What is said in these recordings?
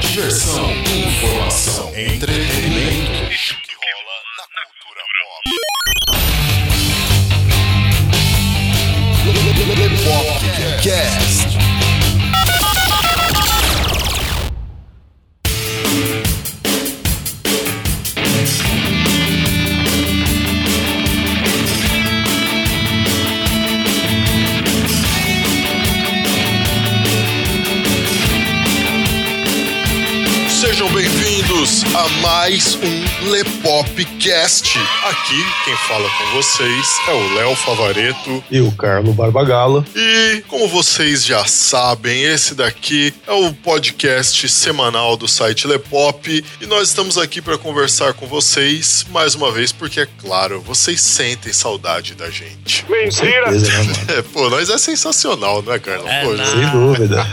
Diversão, informação, entretenimento. Mais um Lepopcast. Aqui quem fala com vocês é o Léo Favareto. E o Carlo Barbagalo. E como vocês já sabem, esse daqui é o podcast semanal do site Lepop e nós estamos aqui para conversar com vocês mais uma vez porque é claro, vocês sentem saudade da gente. Com certeza, né? É, pô, nós é sensacional, não é, Carlão? É Pô. Sem dúvida.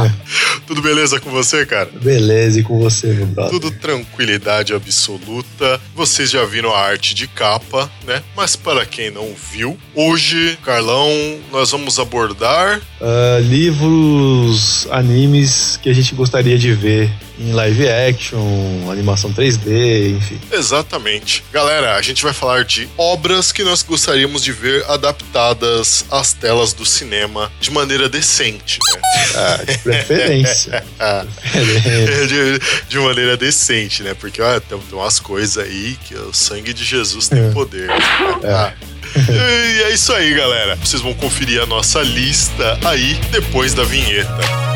Tudo beleza com você, cara? Beleza, e com você, meu brother? Tudo tranquilidade absoluta. Vocês já viram a arte de capa, né? Mas para quem não viu, hoje, Carlão, nós vamos abordar. Ah, livros, animes que a gente gostaria de ver em live action, animação 3D, enfim. Exatamente. Galera, a gente vai falar de obras que nós gostaríamos de ver adaptadas às telas do cinema de maneira decente, né? Ah, de preferência. Ah, de, de maneira decente, né? Porque olha, tem, tem umas coisas aí que o sangue de Jesus tem É. poder. Ah. E é isso aí, galera. Vocês vão conferir a nossa lista aí depois da vinheta.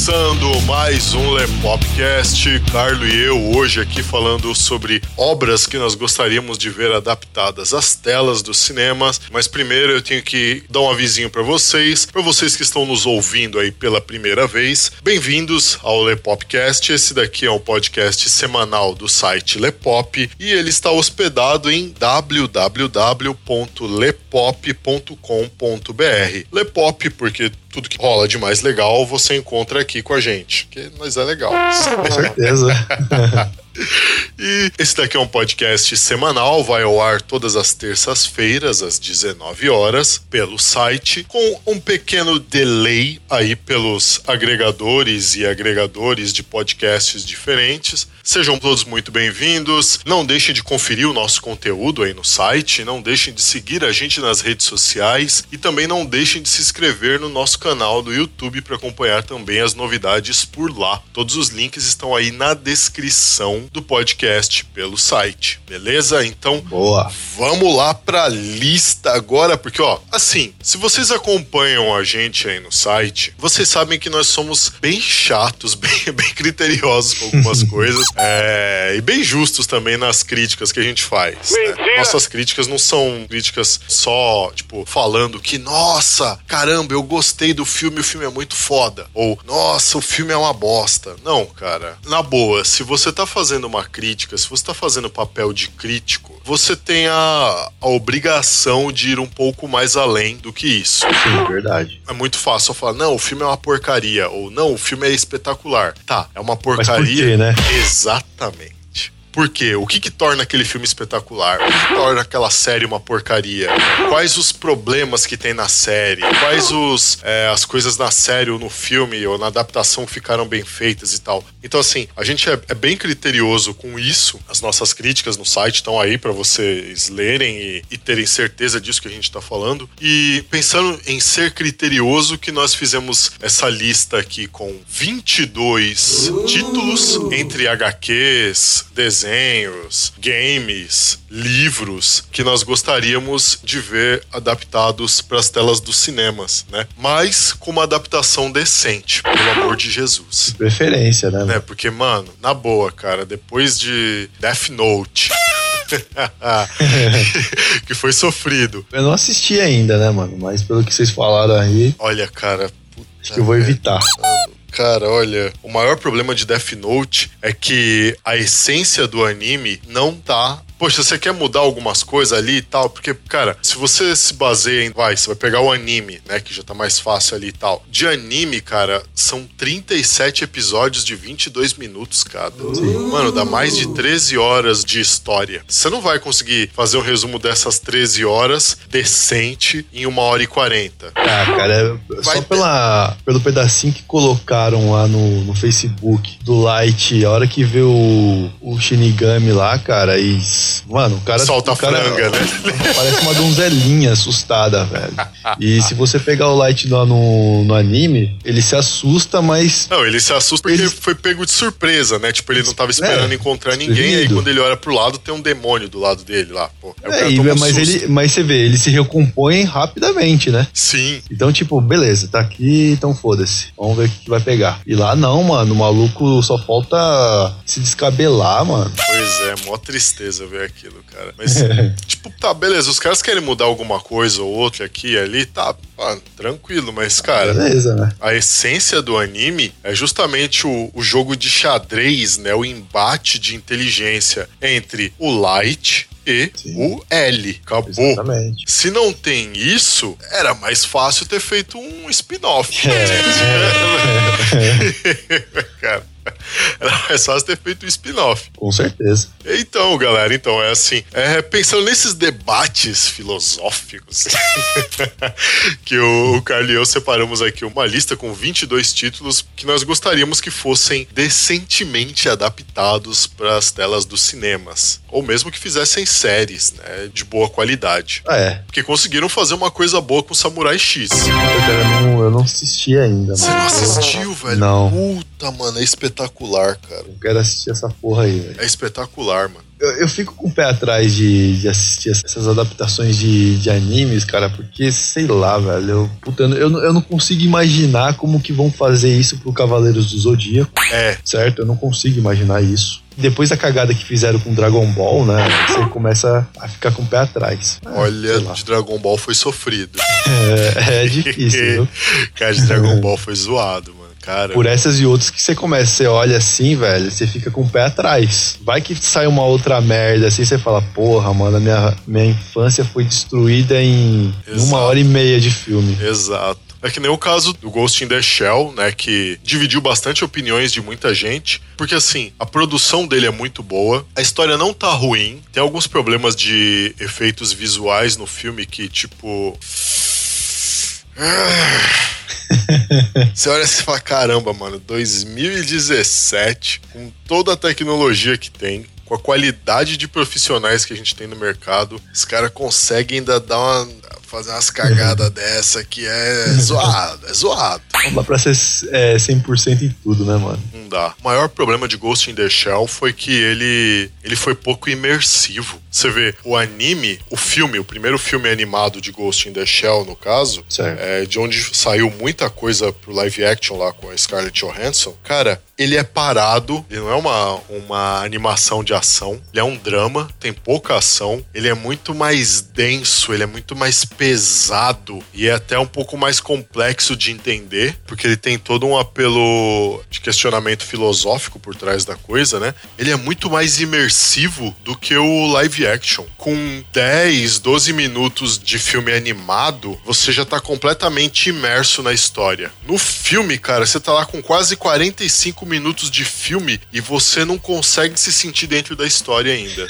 Começando mais um Lepopcast, Carlo e eu hoje aqui falando sobre obras que nós gostaríamos de ver adaptadas às telas dos cinemas. Mas primeiro eu tenho que dar um avisinho para vocês, para vocês que estão nos ouvindo aí pela primeira vez. Bem-vindos ao Lepopcast. Esse daqui é um podcast semanal do site Lepop e ele está hospedado em www.lepop.com.br. Lepop porque tudo que rola de mais legal você encontra aqui com a gente, que nós é legal. Com certeza. E esse daqui é um podcast semanal, vai ao ar todas as terças-feiras, às 19 horas, pelo site, com um pequeno delay aí pelos agregadores e agregadores de podcasts diferentes. Sejam todos muito bem-vindos. Não deixem de conferir o nosso conteúdo aí no site, não deixem de seguir a gente nas redes sociais e também não deixem de se inscrever no nosso canal do YouTube para acompanhar também as novidades por lá. Todos os links estão aí na descrição do podcast pelo site, beleza? Então, Boa. Vamos lá pra lista agora, porque ó, assim, se vocês acompanham a gente aí no site, vocês sabem que nós somos bem chatos, bem, bem criteriosos com algumas coisas, é, e bem justos também nas críticas que a gente faz. né? Nossas críticas não são críticas só, tipo, falando que, nossa, caramba, eu gostei do filme, o filme é muito foda. Ou, nossa, o filme é uma bosta. Não, cara. Na boa, se você tá fazendo uma crítica, se você tá fazendo papel de crítico, você tem a, a obrigação de ir um pouco mais além do que isso. Sim, verdade. É muito fácil falar, não, o filme é uma porcaria, ou não, o filme é espetacular. Tá, é uma por porcaria. quê, né? Exatamente. Por quê? O que que torna aquele filme espetacular? O que, que torna aquela série uma porcaria? Quais os problemas que tem na série? Quais os, é, as coisas na série ou no filme ou na adaptação que ficaram bem feitas e tal? Então, assim, a gente é, é bem criterioso com isso. As nossas críticas no site estão aí para vocês lerem e, e terem certeza disso que a gente está falando. E pensando em ser criterioso, que nós fizemos essa lista aqui com 22 títulos entre HQs, desenhos desenhos, games, livros que nós gostaríamos de ver adaptados para as telas dos cinemas, né? Mas com uma adaptação decente, pelo amor de Jesus. Preferência, né? Né? Porque, mano, na boa, cara, depois de Death Note. que foi sofrido. Eu não assisti ainda, né, mano? Mas pelo que vocês falaram aí, Olha, cara. acho que eu vou evitar. Cara, olha, o maior problema de Death Note é que a essência do anime não tá. Poxa, você quer mudar algumas coisas ali e tal? Porque, cara, se você se baseia em. Vai, você vai pegar o anime, né? Que já tá mais fácil ali e tal. De anime, cara, são 37 episódios de 22 minutos cada. Mano, dá mais de 13 horas de história. Você não vai conseguir fazer um resumo dessas 13 horas decente em uma hora e 40. Ah, cara, Vai só ter- pela, pelo pedacinho que colocaram lá no, no Facebook do Light, a hora que vê o, o Shinigami lá, cara, e. Mano, o cara. Solta o a cara, franga, né? Parece uma donzelinha assustada, velho. E se você pegar o Light lá no, no anime, ele se assusta, mas. Não, ele se assusta porque Ele- foi pego de surpresa, né? Tipo, ele não tava esperando É, encontrar ninguém, aí desprevenido. quando ele olha pro lado, tem um demônio do lado dele lá. Pô, aí É, cara e- um mas, susto. ele, mas você vê, ele se recompõe rapidamente, né? Sim, Então, tipo, beleza, tá aqui, então foda-se. Vamos ver o que vai pegar. E lá não, mano, o maluco só falta se descabelar, mano. pois é, mó tristeza aquilo, cara. Mas, tipo, tá, beleza, os caras querem mudar alguma coisa ou outra aqui e ali, tá, ah, tranquilo, mas, cara, Beleza, né? a essência do anime é justamente o, o jogo de xadrez, né? O embate de inteligência entre o Light e Sim. o L. Acabou. Exatamente. Se não tem isso, era mais fácil ter feito um spin-off. Cara, era mais fácil ter feito um spin-off. Com certeza. Então, galera, então é assim. é, pensando nesses debates filosóficos que o, o Carlos e eu separamos aqui uma lista com 22 títulos que nós gostaríamos que fossem decentemente adaptados para as telas dos cinemas. Ou mesmo que fizessem séries, né, de boa qualidade. Ah, é. Porque conseguiram fazer uma coisa boa com Samurai X. Eu não, eu não assisti ainda, Você não assistiu, velho? Não. Puta, mano, é espetacular, cara. Eu quero assistir essa porra aí, velho. É espetacular, mano. Eu, eu fico com o pé atrás de, de assistir essas adaptações de, de animes, cara, porque, sei lá, velho. Eu, puta, eu, não- eu, não- consigo imaginar como que vão fazer isso pro Cavaleiros do Zodíaco, É, certo? Eu não consigo imaginar isso. Depois da cagada que fizeram com Dragon Ball, né? Você começa a ficar com o pé atrás. Ah, olha, de Dragon Ball foi sofrido. É, é difícil, viu? Cara, de Dragon Ball foi zoado, mano. Cara, Por essas e outras que você começa, você olha assim, velho, você fica com o pé atrás. Vai que sai uma outra merda assim, você fala, porra, mano, a minha, minha infância foi destruída em Exato. uma hora e meia de filme. Exato. É que nem o caso do Ghost in the Shell, né? Que dividiu bastante opiniões de muita gente. Porque, assim, a produção dele é muito boa. A história não tá ruim. Tem alguns problemas de efeitos visuais no filme que, tipo. Você olha e fala: caramba, mano, 2017, com toda a tecnologia que tem, com a qualidade de profissionais que a gente tem no mercado, os caras conseguem ainda dar uma. Fazer umas cagadas dessa que é zoado, é zoado. Não dá pra ser é, 100% em tudo, né, mano? Não dá. O maior problema de Ghost in the Shell foi que ele, ele foi pouco imersivo. Você vê, o anime, o filme, o primeiro filme animado de Ghost in the Shell, no caso, Certo. é, de onde saiu muita coisa pro live action lá com a Scarlett Johansson, cara, ele é parado, ele não é uma, uma animação de ação, ele é um drama, tem pouca ação, ele é muito mais denso, ele é muito mais pesado e é até um pouco mais complexo de entender, porque ele tem todo um apelo de questionamento filosófico por trás da coisa, né? Ele é muito mais imersivo do que o live action. Com 10, 12 minutos de filme animado, você já tá completamente imerso na história. No filme, cara, você tá lá com quase 45 minutos de filme e você não consegue se sentir dentro da história ainda.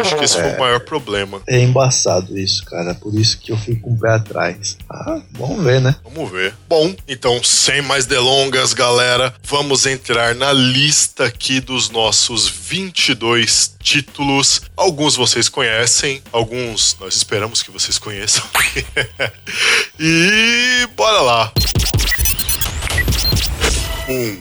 Acho que esse foi o maior problema. É embaçado isso, cara. Por isso que eu fico com o pé atrás. Ah, vamos ver, né? Vamos ver. Bom, então, sem mais delongas, galera, vamos entrar na lista aqui dos nossos 22 títulos. Alguns vocês conhecem, alguns nós esperamos que vocês conheçam. e bora lá. Um.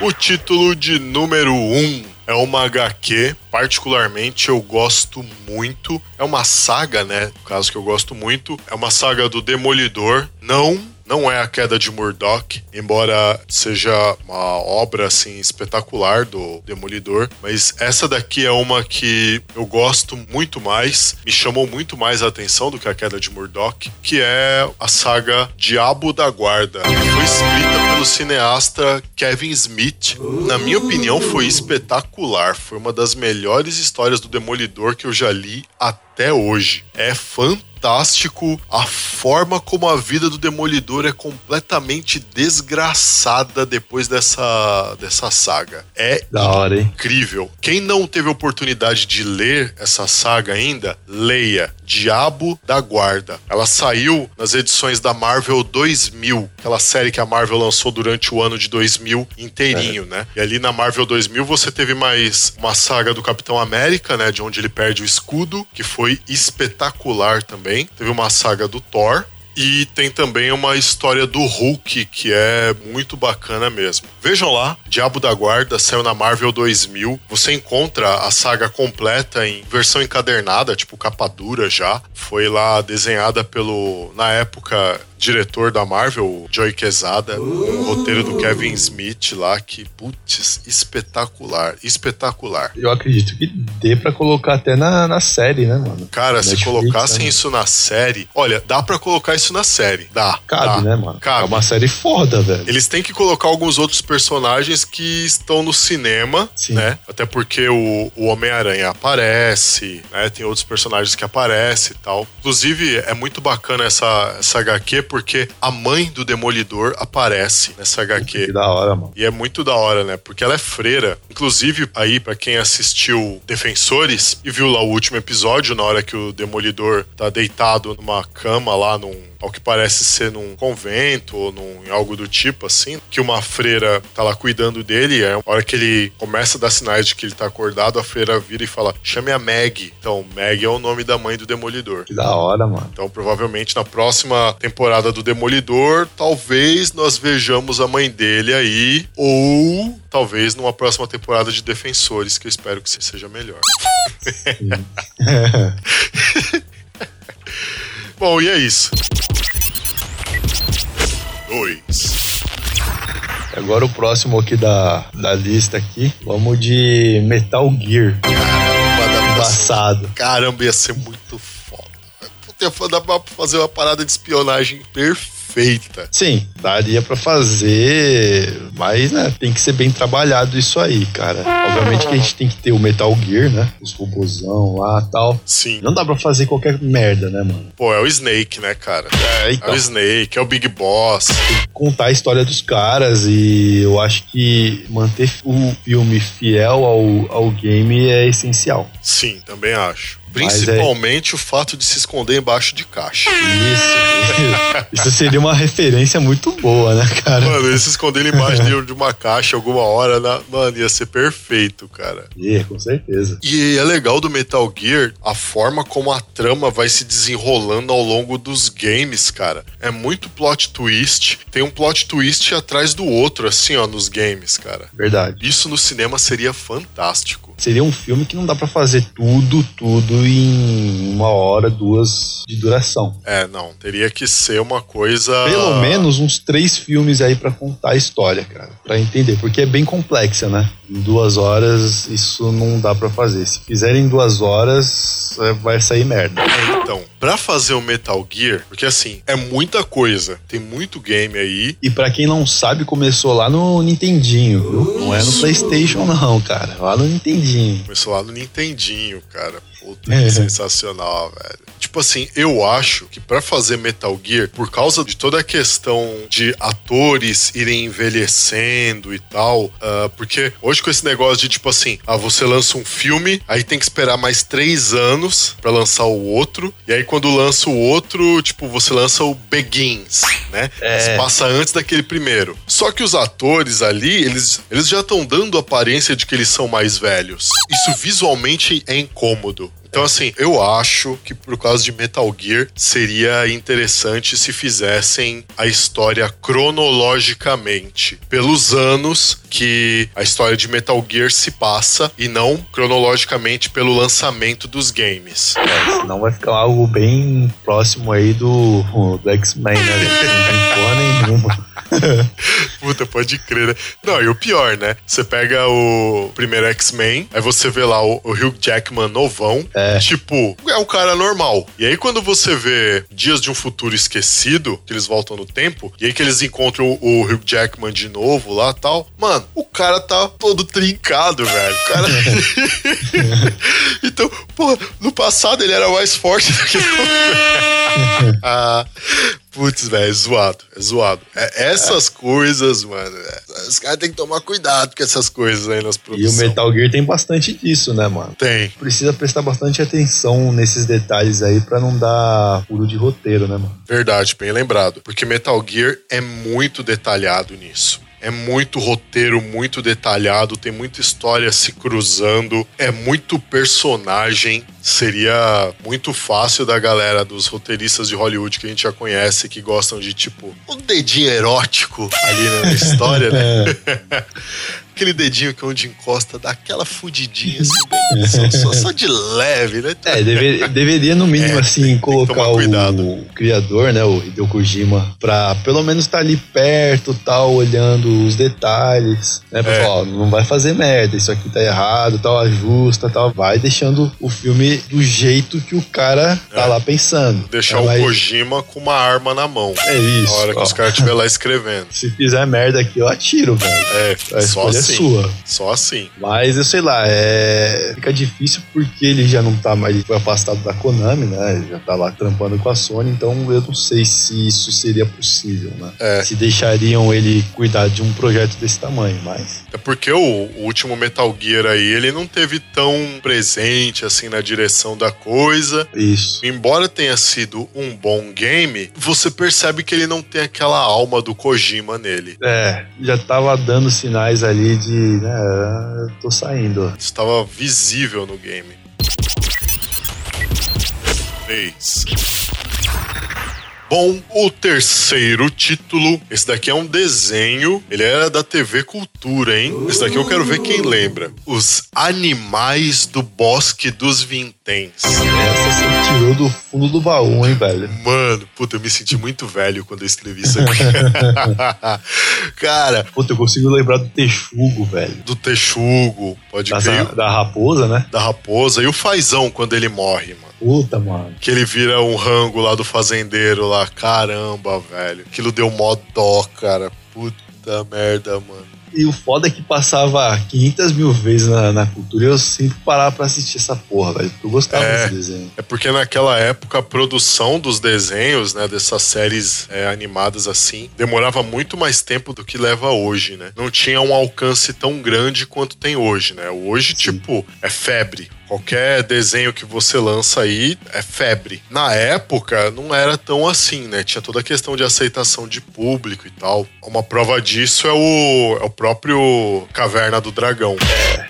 O título de número 1. Um É uma HQ, particularmente eu gosto muito. É uma saga, né? No caso que eu gosto muito. É uma saga do Demolidor. Não não é a queda de Murdoch, embora seja uma obra assim espetacular do Demolidor, mas essa daqui é uma que eu gosto muito mais, me chamou muito mais a atenção do que a queda de Murdoch, que é a saga Diabo da Guarda. Foi escrita pelo cineasta Kevin Smith. Na minha opinião, foi espetacular. Foi uma das melhores histórias do Demolidor que eu já li até hoje. É fantástico a forma como a vida do Demolidor é completamente desgraçada depois dessa, dessa saga. É Da hora, hein? incrível. Quem não teve oportunidade de ler essa saga ainda, leia Diabo da Guarda. Ela saiu nas edições da Marvel 2000, aquela série que a Marvel lançou durante o ano de 2000 inteirinho, né? E ali na Marvel 2000 você teve mais uma saga do Capitão América, né, de onde ele perde o escudo, que foi espetacular também. Teve uma saga do Thor, e tem também uma história do Hulk, que é muito bacana mesmo. Vejam lá, Diabo da Guarda saiu na Marvel 2000. Você encontra a saga completa em versão encadernada, tipo capa dura já. Foi lá desenhada pelo, na época, diretor da Marvel, o Joey Quesada, um roteiro do Kevin Smith lá, que, putz, espetacular, espetacular. Eu acredito que dê pra colocar até na, na série, né, mano? Cara, se Netflix, colocassem né? isso na série, olha, dá pra colocar isso na série, dá. Cabe, dá, né, mano? Cabe. É uma série foda, velho. Eles têm que colocar alguns outros personagens que estão no cinema, Sim. né? Até porque o, o Homem-Aranha aparece, né? Tem outros personagens que aparecem e tal. Inclusive, é muito bacana essa, essa HQ porque a mãe do Demolidor aparece nessa HQ. Que da hora, mano. E é muito da hora, né? Porque ela é freira. Inclusive, aí, pra quem assistiu Defensores e viu lá o último episódio, na hora que o Demolidor tá deitado numa cama lá num. Ao que parece ser num convento ou num, em algo do tipo assim, que uma freira tá lá cuidando dele. É a hora que ele começa a dar sinais de que ele tá acordado, a freira vira e fala: chame a Meg. Então, Meg é o nome da mãe do Demolidor. Que da hora, mano. Então, provavelmente na próxima temporada do Demolidor, talvez nós vejamos a mãe dele aí, ou talvez numa próxima temporada de Defensores, que eu espero que seja melhor. Bom, e é isso. Dois. Agora o próximo aqui da, da lista aqui, vamos de Metal Gear. Embaçado. Caramba, ia ser muito foda. Puta, dá pra fazer uma parada de espionagem perfeita. Sim, daria pra fazer, mas né, tem que ser bem trabalhado isso aí, cara. Obviamente que a gente tem que ter o Metal Gear, né? Os robôzão lá tal. Sim. Não dá pra fazer qualquer merda, né, mano? Pô, é o Snake, né, cara? É, É então. o Snake, é o Big Boss. contar a história dos caras e eu acho que manter o filme fiel ao, ao game é essencial. Sim, também acho. É- Principalmente o fato de se esconder embaixo de caixa. Isso, isso seria uma referência muito boa, né, cara? Mano, ele se esconder embaixo de- uma caixa alguma hora, né? mano, ia ser perfeito, cara. É, com certeza. E é legal do Metal Gear a forma como a trama vai se desenrolando ao longo dos games, cara. É muito plot twist. Tem um plot twist atrás do outro, assim, ó, nos games, cara. Verdade. Isso no cinema seria fantástico. Seria um filme que não dá pra fazer tudo, tudo em uma hora, duas de duração. É, não, teria que ser uma coisa. Pelo menos uns três filmes aí pra contar a história, cara. Pra entender, porque é bem complexa, né? Em duas horas isso não dá pra fazer. Se fizerem em duas horas, é, vai sair merda. Então, pra fazer o Metal Gear, porque assim, é muita coisa. Tem muito game aí. E pra quem não sabe, começou lá no Nintendinho, viu? Não é no PlayStation, não, cara. Lá no Nintendinho. Começou lá no Nintendinho, cara. Puta, É. que sensacional, velho. Tipo assim, eu acho que pra fazer Metal Gear, por causa de toda a questão de atores irem envelhecendo e tal, ah, porque hoje com esse negócio de tipo assim, ah, você lança um filme, aí tem que esperar mais três anos pra lançar o outro, e aí quando lança o outro, tipo, você lança o Begins, né? É. Se passa antes daquele primeiro. Só que os atores ali, eles, eles já estão dando a aparência de que eles são mais velhos. Isso visualmente é incômodo. Então, assim, eu acho que por causa de Metal Gear seria interessante se fizessem a história cronologicamente, pelos anos que a história de Metal Gear se passa e não cronologicamente pelo lançamento dos games. É, senão vai ficar algo bem próximo aí do, do X-Men, né? Não tem porra nenhuma. Puta, pode crer, né? Não, e o pior, né? Você pega o primeiro X-Men, aí você vê lá o, o Hugh Jackman novão, É. tipo, é um cara normal. E aí quando você vê Dias de um Futuro Esquecido, que eles voltam no tempo, e aí que eles encontram o, o Hugh Jackman de novo lá tal, mano, o cara tá todo trincado, velho. O cara... então, porra, no passado ele era mais forte do que no... ah, Putz, velho, é zoado, é zoado. É, essas coisas, mano, é, os caras têm que tomar cuidado com essas coisas aí nas E o produções. Metal Gear tem bastante disso, né, mano? Tem. Precisa prestar bastante atenção nesses detalhes aí pra não dar furo de roteiro, né, mano? Verdade, bem lembrado. Porque Metal Gear é muito detalhado nisso. É muito roteiro, muito detalhado, tem muita história se cruzando, é muito personagem. Seria muito fácil da galera dos roteiristas de Hollywood que a gente já conhece, que gostam de tipo um dedinho erótico ali na história, né? Aquele dedinho que é onde encosta dá aquela fudidinha assim, só, só- só de leve, né? É, deve- deveria no mínimo, É, assim, tem que colocar o, criador, né, o Hideo Kojima, pra pelo menos estar ali perto, tal, olhando os detalhes, né, pra É. falar, ó, não vai fazer merda, isso aqui tá errado, tal, ajusta, tal, vai deixando o filme do jeito que o cara tá É. lá pensando. Deixar o Kojima com uma arma na mão. É isso. Na hora que ó. os caras estiverem lá escrevendo. Se fizer merda aqui, eu atiro, velho. É, só escolha assim. sua. Só assim. Mas eu sei lá, é... fica difícil porque ele já não tá mais, ele foi afastado da Konami, né? Ele já tá lá trampando com a Sony, então eu não sei se isso seria possível, né? É. Se deixariam ele cuidar de um projeto desse tamanho, mas. É porque o, o último Metal Gear aí, ele não teve tão presente assim na direção da coisa. Isso. Embora tenha sido um bom game, você percebe que ele não tem aquela alma do Kojima nele. É, já tava dando sinais ali de, né, tô saindo. Estava visível no game. 3. Bom, o terceiro título, esse daqui é um desenho, ele era da TV Cultura, hein? Esse daqui eu quero ver quem lembra. Os Animais do Bosque dos Vinténs. Tirou do fundo do baú, hein, velho? Mano, puta, eu me senti muito velho quando eu escrevi isso aqui. Cara, Puta, eu consigo lembrar do texugo, velho. do Texugo, pode Da, crer, da raposa, né? da raposa e o Fazão quando ele morre, mano. Puta, mano. Que ele vira um rango lá do fazendeiro lá. Caramba, velho. Aquilo deu mó dó, cara. Puta merda, mano. E o foda é que passava 500 mil vezes na, na cultura e eu sempre parava pra assistir essa porra, velho. Porque eu gostava É. desse desenho. É porque naquela época a produção dos desenhos, né, dessas séries é, animadas assim, demorava muito mais tempo do que leva hoje, né? Não tinha um alcance tão grande quanto tem hoje, né? Hoje, tipo, é febre. Qualquer desenho que você lança aí é febre. Na época, não era tão assim, né? Tinha toda a questão de aceitação de público e tal. Uma prova disso é o, é o próprio Caverna do Dragão.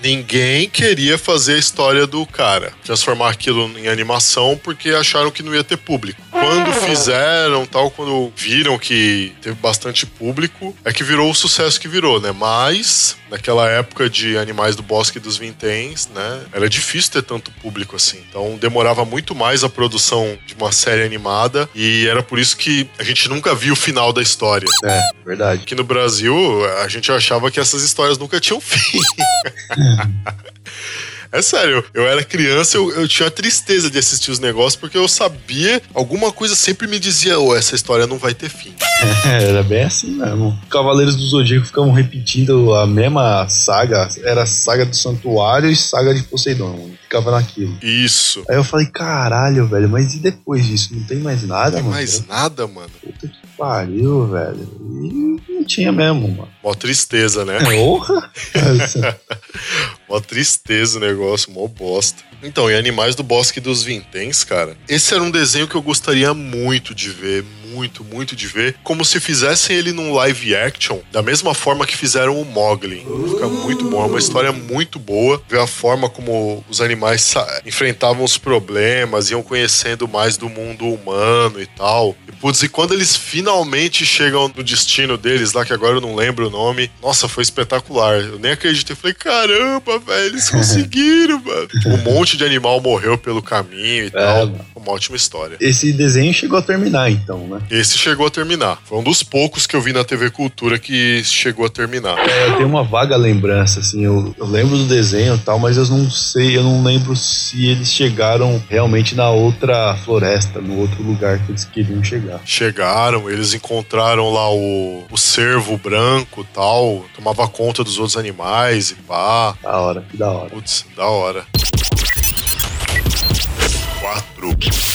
Ninguém queria fazer a história do cara, transformar aquilo em animação porque acharam que não ia ter público. Quando fizeram, tal, quando viram que teve bastante público, é que virou o sucesso que virou, né? Mas naquela época de Animais do Bosque dos Vinténs, né, era difícil ter tanto público assim. Então demorava muito mais a produção de uma série animada e era por isso que a gente nunca viu o final da história. É, verdade. Aqui no Brasil, a gente achava que essas histórias nunca tinham fim. É sério, eu era criança, eu, eu tinha tristeza de assistir os negócios porque eu sabia, alguma coisa sempre me dizia, ô, essa história não vai ter fim. Era bem assim mesmo. Cavaleiros do Zodíaco ficavam repetindo a mesma saga. Era saga do Santuário e saga de Poseidon. Ficava naquilo. Isso. Aí eu falei, caralho, velho, mas e depois disso? Não tem mais nada, Não tem mano? mais nada, mano. Puta que pariu, velho. E tinha mesmo, mano. Mó tristeza, né? Porra! Mó tristeza o negócio, mó bosta. Então, e Animais do Bosque dos Vinténs, cara, esse era um desenho que eu gostaria muito de ver, muito, muito de ver. Como se fizessem ele num live action, da mesma forma que fizeram o Mogli. Fica muito bom, é uma história muito boa. Ver a forma como os animais enfrentavam os problemas, iam conhecendo mais do mundo humano e tal. E, putz, e quando eles finalmente chegam no destino deles, lá que agora eu não lembro o nome, nossa, foi espetacular. Eu nem acreditei. Falei, caramba, velho, eles conseguiram, mano. Um monte de animal morreu pelo caminho e tal. mano. Uma ótima história. Esse desenho chegou a terminar, então, né? Esse chegou a terminar. Foi um dos poucos que eu vi na TV Cultura que chegou a terminar. É, eu tenho uma vaga lembrança, assim, eu, eu lembro do desenho e tal, mas eu não sei, eu não lembro se eles chegaram realmente na outra floresta, no outro lugar que eles queriam chegar. Chegaram, eles encontraram lá o, o cervo branco e tal, tomava conta dos outros animais e pá. Da hora, que da hora. Putz, da hora. 4.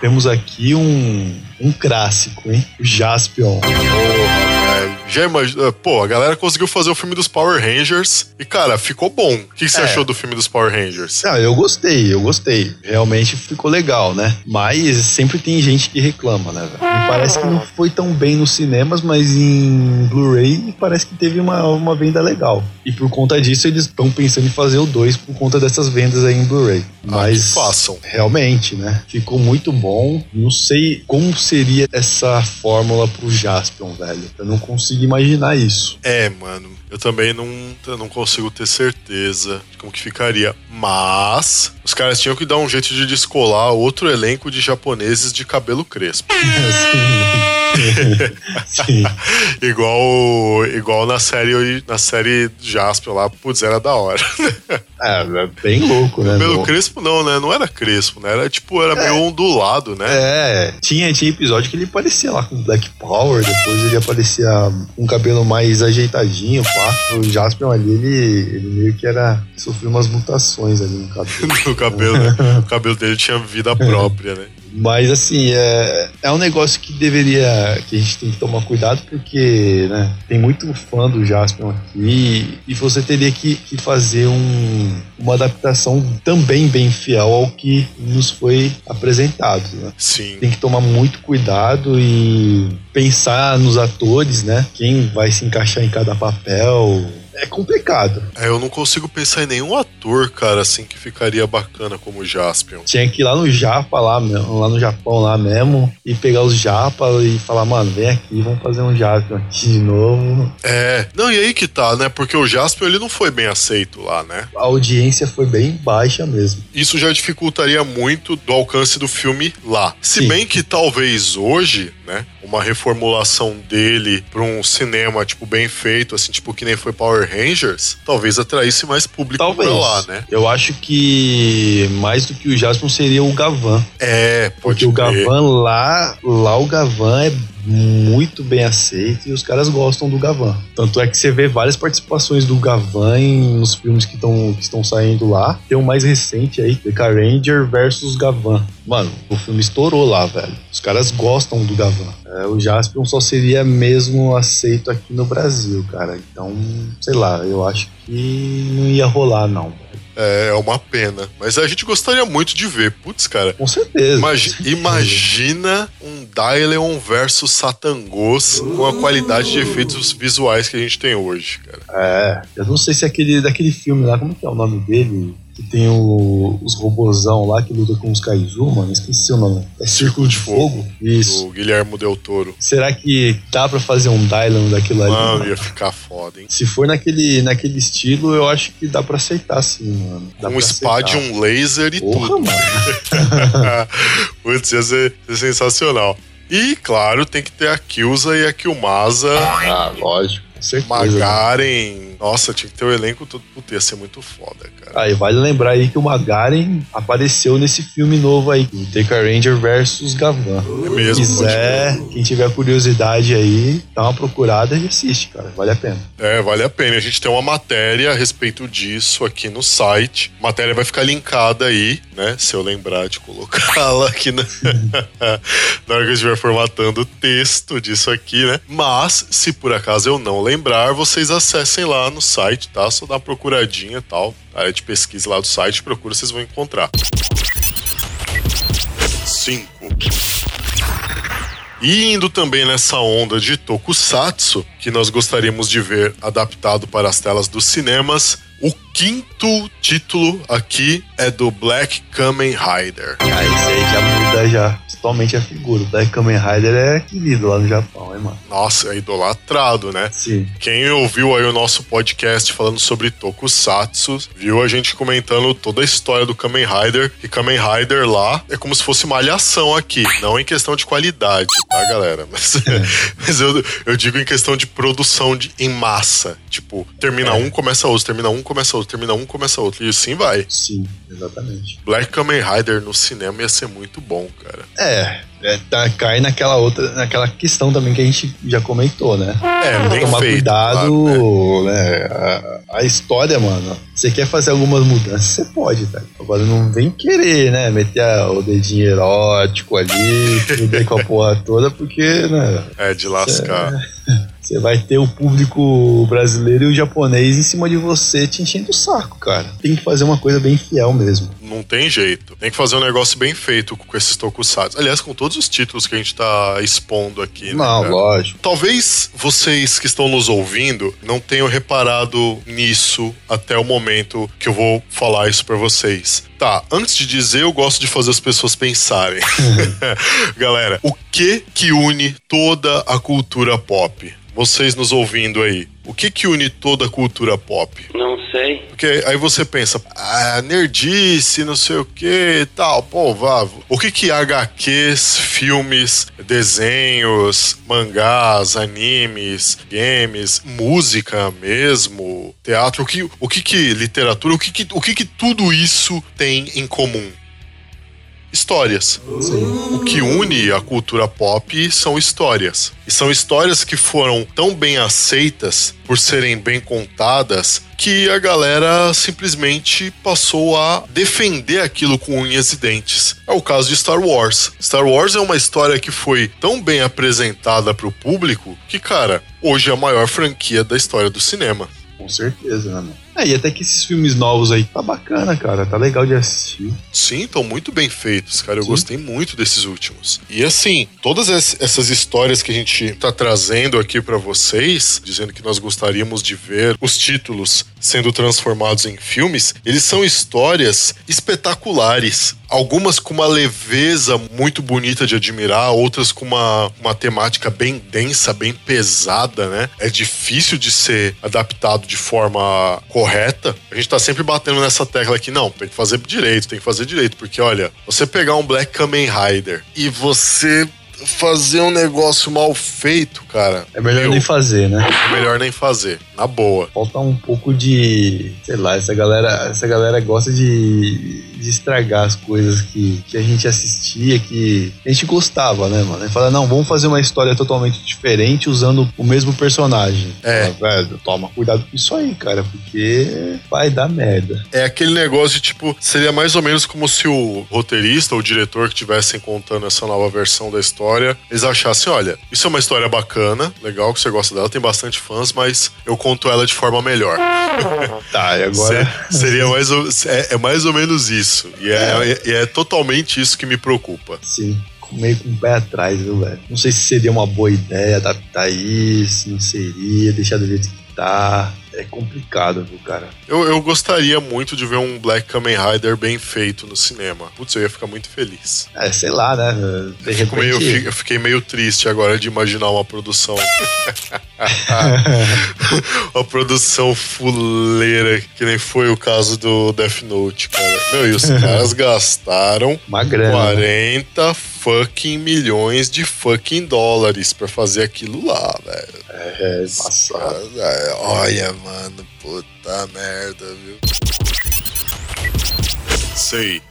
Temos aqui um, um clássico, hein? O Jaspion. Porra, velho. Já imagina. Pô, a galera conseguiu fazer o filme dos Power Rangers e, cara, ficou bom. O que, que você É. achou do filme dos Power Rangers? Ah, eu gostei, eu gostei. Realmente ficou legal, né? Mas sempre tem gente que reclama, né, velho? Me parece que não foi tão bem nos cinemas, mas em Blu-ray parece que teve uma, uma venda legal. E por conta disso, eles estão pensando em fazer o 2 por conta dessas vendas aí em Blu-ray. Mas que façam. realmente, né? Ficou muito bom. Não sei como seria essa fórmula pro Jaspion, velho. Eu não consigo imaginar isso. É, mano, eu também não, eu não consigo ter certeza de como que ficaria. Mas os caras tinham que dar um jeito de descolar outro elenco de japoneses de cabelo crespo. Sim. Sim. igual, igual na série na série Jaspion lá, putz, era da hora. É, é bem louco, né? Meu? crespo não, né? Não era crespo, né? Era tipo, era meio ondulado, né? É, tinha, tinha episódio que ele parecia lá com Black Power, depois ele aparecia com um cabelo mais ajeitadinho, pá. O Jaspion ali, ele, ele meio que era. sofreu umas mutações ali no cabelo. No cabelo, né? O cabelo dele tinha vida própria, né? Mas assim, é, é um negócio que deveria. que a gente tem que tomar cuidado, porque né, tem muito fã do Jaspion aqui, e você teria que, que fazer um, uma adaptação também bem fiel ao que nos foi apresentado. Né? Sim. tem que tomar muito cuidado e pensar nos atores, né? Quem vai se encaixar em cada papel. É complicado. É, eu não consigo pensar em nenhum ator, cara, assim, que ficaria bacana como Jaspion. Tinha que ir lá no Japa, lá, mesmo, lá no Japão, lá mesmo, e pegar os Japa e falar, mano, vem aqui, vamos fazer um Japa aqui de novo. É, não, e aí que tá, né? Porque o Jaspion, ele não foi bem aceito lá, né? A audiência foi bem baixa mesmo. Isso já dificultaria muito do alcance do filme lá. Se Sim. bem que talvez hoje, né, uma reformulação dele pra um cinema, tipo, bem feito, assim, tipo, que nem foi Power Rangers, talvez atraísse mais público Talvez. pra lá, né? Eu acho que mais do que o Jaspion seria o Gavan. É, pode Porque o crer. Gavan lá, lá o Gavan é muito bem aceito e os caras gostam do Gavan. Tanto é que você vê várias participações do Gavan nos filmes que, tão, que estão saindo lá. Tem o mais recente aí, The Car Ranger versus Gavan. Mano, o filme estourou lá, velho. Os caras gostam do Gavan. É, o Jaspion só seria mesmo aceito aqui no Brasil, cara. Então, sei lá, eu acho que não ia rolar, não. É, é uma pena. Mas a gente gostaria muito de ver. Putz, cara. Com certeza. Imagi- com certeza. imagina um Dylion versus Satangos com a qualidade de efeitos visuais que a gente tem hoje, cara. É, eu não sei se é aquele daquele filme lá, como que é o nome dele? Que tem o- os robozão lá que luta com os Kaiju, mano. Esqueci o nome. É Círculo de Fogo? Isso. Do Guilhermo Del Toro. Será que dá pra fazer um Dylan daquilo ali? Mano, mano? ia ficar foda, hein? Se for naquele, naquele estilo, eu acho que dá pra aceitar sim, mano. Dá Um spad, aceitar. um laser e Porra, tudo. mano. Putz, ia ser, ia ser sensacional. E, claro, tem que ter a Kyusa e a Kyumasa, Ah, lógico. Com certeza. Magaren. Nossa, tinha que ter o elenco todo. Puta, ia ser muito foda, cara. Ah, e vale lembrar aí que o Magaren apareceu nesse filme novo aí, o The Car Ranger versus Gavan. É mesmo, Se quiser, quem tiver curiosidade aí, dá uma procurada e assiste, cara. Vale a pena. É, vale a pena. A gente tem uma matéria a respeito disso aqui no site. A matéria vai ficar linkada aí, né? Se eu lembrar de colocá-la aqui na... na hora que eu estiver formatando o texto disso aqui, né? Mas, se por acaso eu não lembrar, vocês acessem lá no site, tá? Só dá uma procuradinha e tal. A área de pesquisa lá do site, procura, vocês vão encontrar. 5. E indo também nessa onda de tokusatsu, que nós gostaríamos de ver adaptado para as telas dos cinemas, o quinto título aqui é do Black Kamen Rider. Aí já muda já totalmente a figura. O Black Kamen Rider é querido lá no Japão, hein, mano? Nossa, é idolatrado, né? Sim. Quem ouviu aí o nosso podcast falando sobre Tokusatsu, viu a gente comentando toda a história do Kamen Rider. E Kamen Rider lá é como se fosse uma alhação aqui, não em questão de qualidade, tá, galera? Mas, mas eu, eu digo em questão de produção de, em massa. Tipo, termina É. um, começa outro, termina um, começa outro, termina um, começa outro. E assim vai. Sim, exatamente. Black Kamen Rider no cinema ia ser muito bom, cara. É, é, tá, cai naquela outra, naquela questão também que a gente já comentou, né? É, bem Tomar feito. cuidado, claro, né? né? A, a história, mano. Você quer fazer algumas mudanças, você pode, tá? Agora não vem querer, né? Meter a- o dedinho erótico ali, fuder com a porra toda, porque, né? É, de lascar. Você vai ter o público brasileiro e o japonês em cima de você te enchendo o saco, cara. Tem que fazer uma coisa bem fiel mesmo. Não tem jeito. Tem que fazer um negócio bem feito com esses tokusatsu. Aliás, com todos os títulos que a gente tá expondo aqui, né? Não, cara? lógico. Talvez vocês que estão nos ouvindo não tenham reparado nisso até o momento que eu vou falar isso pra vocês. Tá, antes de dizer, eu gosto de fazer as pessoas pensarem. Galera, o que que une toda a cultura pop? Vocês nos ouvindo aí, o que que une toda a cultura pop? Não sei. Porque aí você pensa, ah, nerdice, não sei o que e tal. Pô, vá. O que que HQs, filmes, desenhos, mangás, animes, games, música mesmo, teatro, o que, o que que literatura, o que que, o que que tudo isso tem em comum? Histórias. O que une a cultura pop são histórias. E são histórias que foram tão bem aceitas por serem bem contadas que a galera simplesmente passou a defender aquilo com unhas e dentes. É o caso de Star Wars. Star Wars é uma história que foi tão bem apresentada para o público que, cara, hoje é a maior franquia da história do cinema. Com certeza, né, mano? É, e até que esses filmes novos aí tá bacana, cara. Tá legal de assistir. Sim, estão muito bem feitos, cara. Eu Sim. gostei muito desses últimos. E assim, todas es- essas histórias que a gente tá trazendo aqui pra vocês, dizendo que nós gostaríamos de ver os títulos sendo transformados em filmes, eles são histórias espetaculares. Algumas com uma leveza muito bonita de admirar, outras com uma, uma temática bem densa, bem pesada, né? É difícil de ser adaptado de forma correta. A gente tá sempre batendo nessa tecla aqui, não, tem que fazer direito, tem que fazer direito, porque olha, você pegar um Black Kamen Rider e você fazer um negócio mal feito, cara, É melhor meu, nem fazer, né? é melhor nem fazer, na boa. Falta um pouco de. Sei lá, essa galera, essa galera gosta de, de estragar as coisas que, que a gente assistia, que a gente gostava, né, mano? E fala, não, vamos fazer uma história totalmente diferente usando o mesmo personagem. É. Fala, Velho, toma cuidado com isso aí, cara, porque vai dar merda. É aquele negócio de tipo, seria mais ou menos como se o roteirista ou o diretor que estivessem contando essa nova versão da história, eles achassem, olha, isso é uma história bacana, legal que você gosta dela, tem bastante fãs, mas eu conto ela de forma melhor. Tá, e agora. Se- seria mais ou, é, é mais ou menos isso. E é, e é totalmente isso que me preocupa. Sim. Meio com o pé atrás, viu, velho? Não sei se seria uma boa ideia adaptar isso, não seria, deixar do jeito que tá. É complicado, viu, cara? Eu, eu gostaria muito de ver um Black Kamen Rider bem feito no cinema. Putz, eu ia ficar muito feliz. É, sei lá, né? De Eu, fico meio- eu repente. fi- eu fiquei meio triste agora de imaginar uma produção. uma produção fuleira, que nem foi o caso do Death Note, cara. Meu, e os caras gastaram Uma grana. né? 40 fucking milhões de fucking dólares pra fazer aquilo lá, velho. É, passado. É, Olha, mano, puta merda, viu? 6.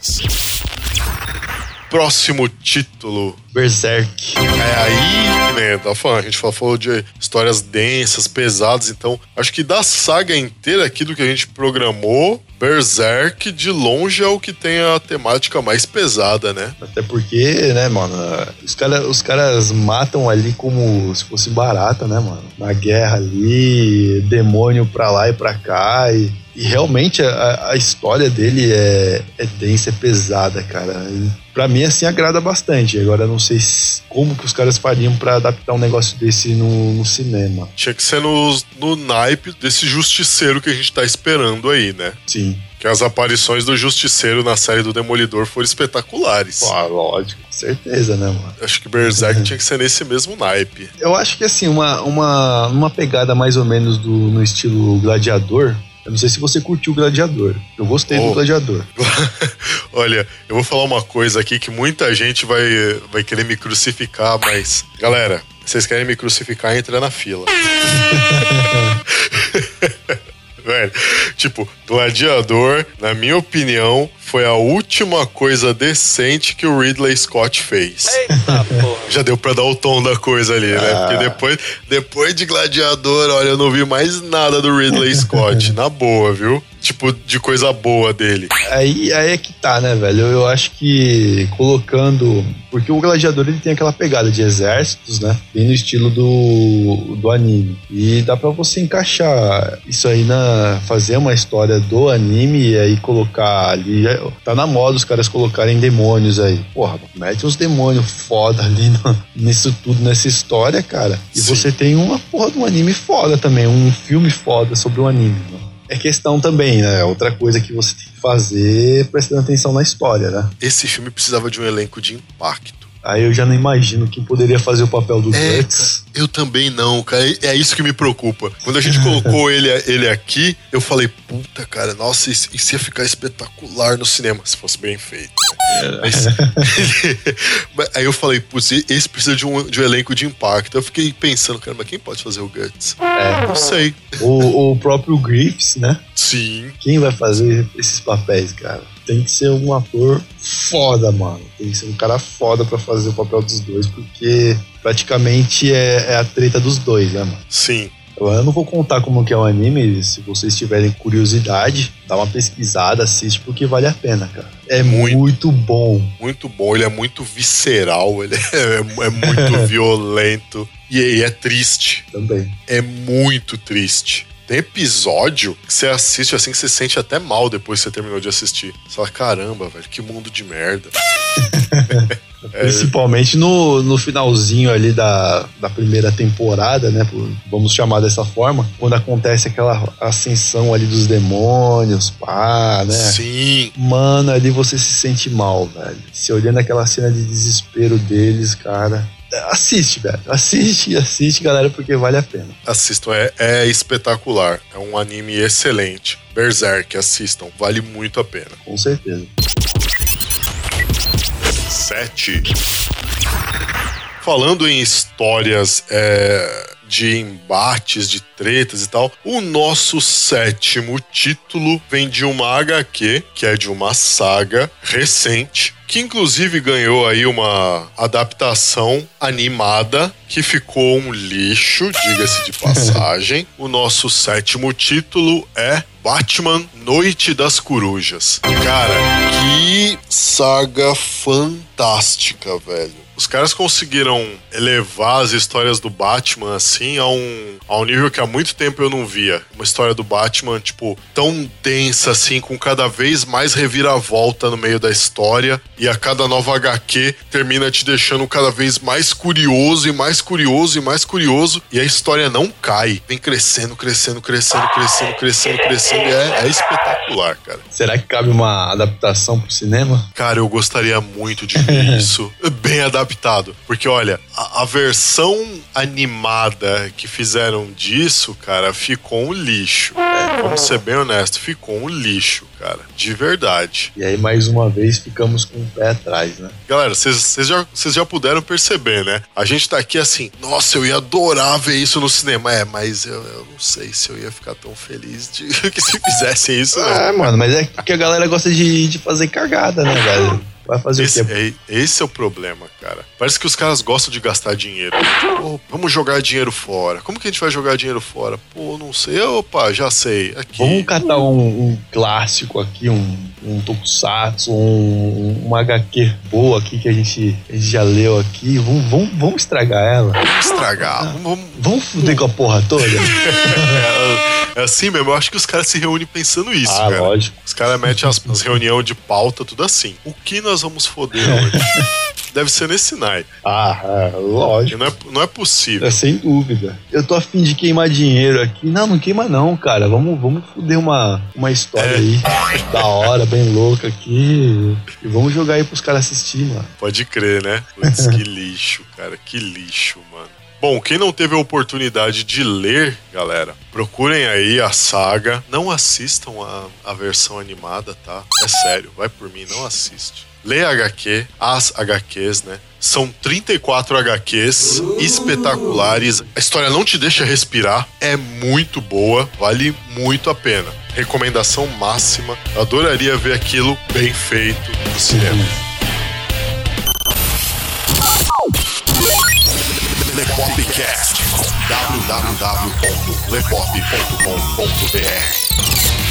Próximo título. Berserk. É aí, tá falando, a gente falou, falou de histórias densas, pesadas, então acho que da saga inteira aqui do que a gente programou, Berserk de longe é o que tem a temática mais pesada, né? Até porque, né, mano, os, cara, os caras matam ali como se fosse barata, né, mano? Na guerra ali, demônio pra lá e pra cá. E, E realmente a, a história dele é, é densa, é pesada, cara. Pra mim, assim, agrada bastante. Agora, não sei se- como que os caras fariam pra adaptar um negócio desse no, no cinema. Tinha que ser no, no naipe desse justiceiro que a gente tá esperando aí, né? Sim. Que as aparições do justiceiro na série do Demolidor foram espetaculares. Pô, lógico, com certeza, né, mano? Acho que Berserk tinha que ser nesse mesmo naipe. Eu acho que assim, uma, uma, uma pegada mais ou menos do, no estilo gladiador. Eu não sei se você curtiu o Gladiador. Eu gostei Oh. do Gladiador. Olha, eu vou falar uma coisa aqui que muita gente vai, vai querer me crucificar, mas. Galera, vocês querem me crucificar, entra na fila. Velho, tipo, Gladiador, na minha opinião, foi a última coisa decente que o Ridley Scott fez. Eita porra. Já deu pra dar o tom da coisa ali, né? Ah. Porque depois, depois de Gladiador, olha, eu não vi mais nada do Ridley Scott. na boa, viu? Tipo, de coisa boa dele. Aí, aí é que tá, né, velho? Eu, eu acho que colocando. Porque o Gladiador ele tem aquela pegada de exércitos, né? Bem no estilo do, do anime. E dá pra você encaixar isso aí na. fazer uma história do anime e aí colocar ali. já- Tá na moda os caras colocarem demônios aí. Porra, mete uns demônios foda ali no- nisso tudo, nessa história, cara. E Sim. você tem uma porra de um anime foda também, um filme foda sobre o anime, né? É questão também, né? Outra coisa que você tem que fazer prestando atenção na história, né? Esse filme precisava de um elenco de impacto. Aí eu já não imagino quem poderia fazer o papel do É, Guts. Eu também não, cara. É isso que me preocupa. Quando a gente colocou ele, ele aqui, eu falei, puta, cara, nossa, isso, isso ia ficar espetacular no cinema, se fosse bem feito. né? Mas, Mas aí eu falei, putz, esse precisa de um, de um elenco de impacto. Eu fiquei pensando, cara, mas quem pode fazer o Guts? É. Não sei. O, o próprio Griffiths, né? Sim. Quem vai fazer esses papéis, cara? Tem que ser um ator foda, mano. Tem que ser um cara foda pra fazer o papel dos dois, porque praticamente é, é a treta dos dois, né, mano? Sim. Eu não vou contar como que é o anime, se vocês tiverem curiosidade, dá uma pesquisada, assiste, porque vale a pena, cara. É Muito. muito, bom. Muito bom, ele é muito visceral, ele é, é muito violento e, e é triste. Também. é muito triste. Tem episódio que você assiste assim que você sente até mal depois que você terminou de assistir. Você fala, caramba, velho, que mundo de merda. É. Principalmente no, no finalzinho ali da, da primeira temporada, né? por- vamos chamar dessa forma. Quando acontece aquela ascensão ali dos demônios, pá, né? Sim. Mano, ali você se sente mal, velho. Se olhando aquela cena de desespero deles, cara. Assiste, velho. Assiste, assiste, galera, porque vale a pena. Assistam, é, é espetacular. É um anime excelente. Berserk, assistam, vale muito a pena. Com certeza. 7. Falando em histórias é, de embates, de tretas e tal, o nosso sétimo título vem de uma HQ, que é de uma saga recente, que inclusive ganhou aí uma adaptação animada que ficou um lixo, diga-se de passagem. o nosso sétimo título é Batman Noite das Corujas. Cara, que saga fantástica, velho. Os caras conseguiram elevar as histórias do Batman assim a um, a um nível que há muito tempo eu não via. Uma história do Batman, tipo, tão densa assim, com cada vez mais reviravolta no meio da história. E a cada nova HQ termina te deixando cada vez mais curioso e mais curioso e mais curioso. E a história não cai. Vem crescendo, crescendo, crescendo, crescendo, crescendo, crescendo. E é, é espetacular, cara. Será que cabe uma adaptação pro cinema? Cara, eu gostaria muito de ver isso bem adaptado. Porque, olha, a, a versão animada que fizeram disso, cara, ficou um lixo. Vamos ser bem honestos, ficou um lixo, cara. De verdade. E aí, mais uma vez, ficamos com o pé atrás, né? Galera, vocês já, já puderam perceber, né? A gente tá aqui assim, nossa, eu ia adorar ver isso no cinema. É, mas eu, eu não sei se eu ia ficar tão feliz de que se fizessem isso, não. É, mano, mas é que a galera gosta de, de fazer cagada, né, velho? Vai fazer Esse o quê? é, esse é o problema, cara. Parece que os caras gostam de gastar dinheiro. Pô, vamos jogar dinheiro fora. Como que a gente vai jogar dinheiro fora? Pô, não sei. Opa, já sei. Aqui. Vamos catar um, um clássico aqui, um, um tokusatsu, um, uma HQ boa aqui que a gente, a gente já leu aqui. Vamos, vamos, vamos estragar ela. Vamos estragar. Vamos, vamos- Vamos fuder com a porra toda? É, É assim mesmo, eu acho que os caras se reúnem pensando isso, ah, cara. lógico. Os caras metem as, as reuniões de pauta, tudo assim. O que nós vamos foder hoje? Deve ser nesse naipe. Ah, é, lógico. Não é, não é possível. É, sem dúvida. Eu tô afim de queimar dinheiro aqui. Não, não queima não, cara. Vamos, vamos foder uma, uma história É. aí. Da hora, bem louca aqui. E vamos jogar aí pros caras assistir, mano. Pode crer, né? Putz, que lixo, cara. Que lixo, mano. Bom, quem não teve a oportunidade de ler, galera, procurem aí a saga. Não assistam a, a versão animada, tá? É sério, vai por mim, não assiste. Lê HQ, as HQs, né? São 34 HQs espetaculares. A história não te deixa respirar, é muito boa, vale muito a pena. Recomendação máxima. Eu adoraria ver aquilo bem feito no cinema. Lepopcast. www.lepop.com.br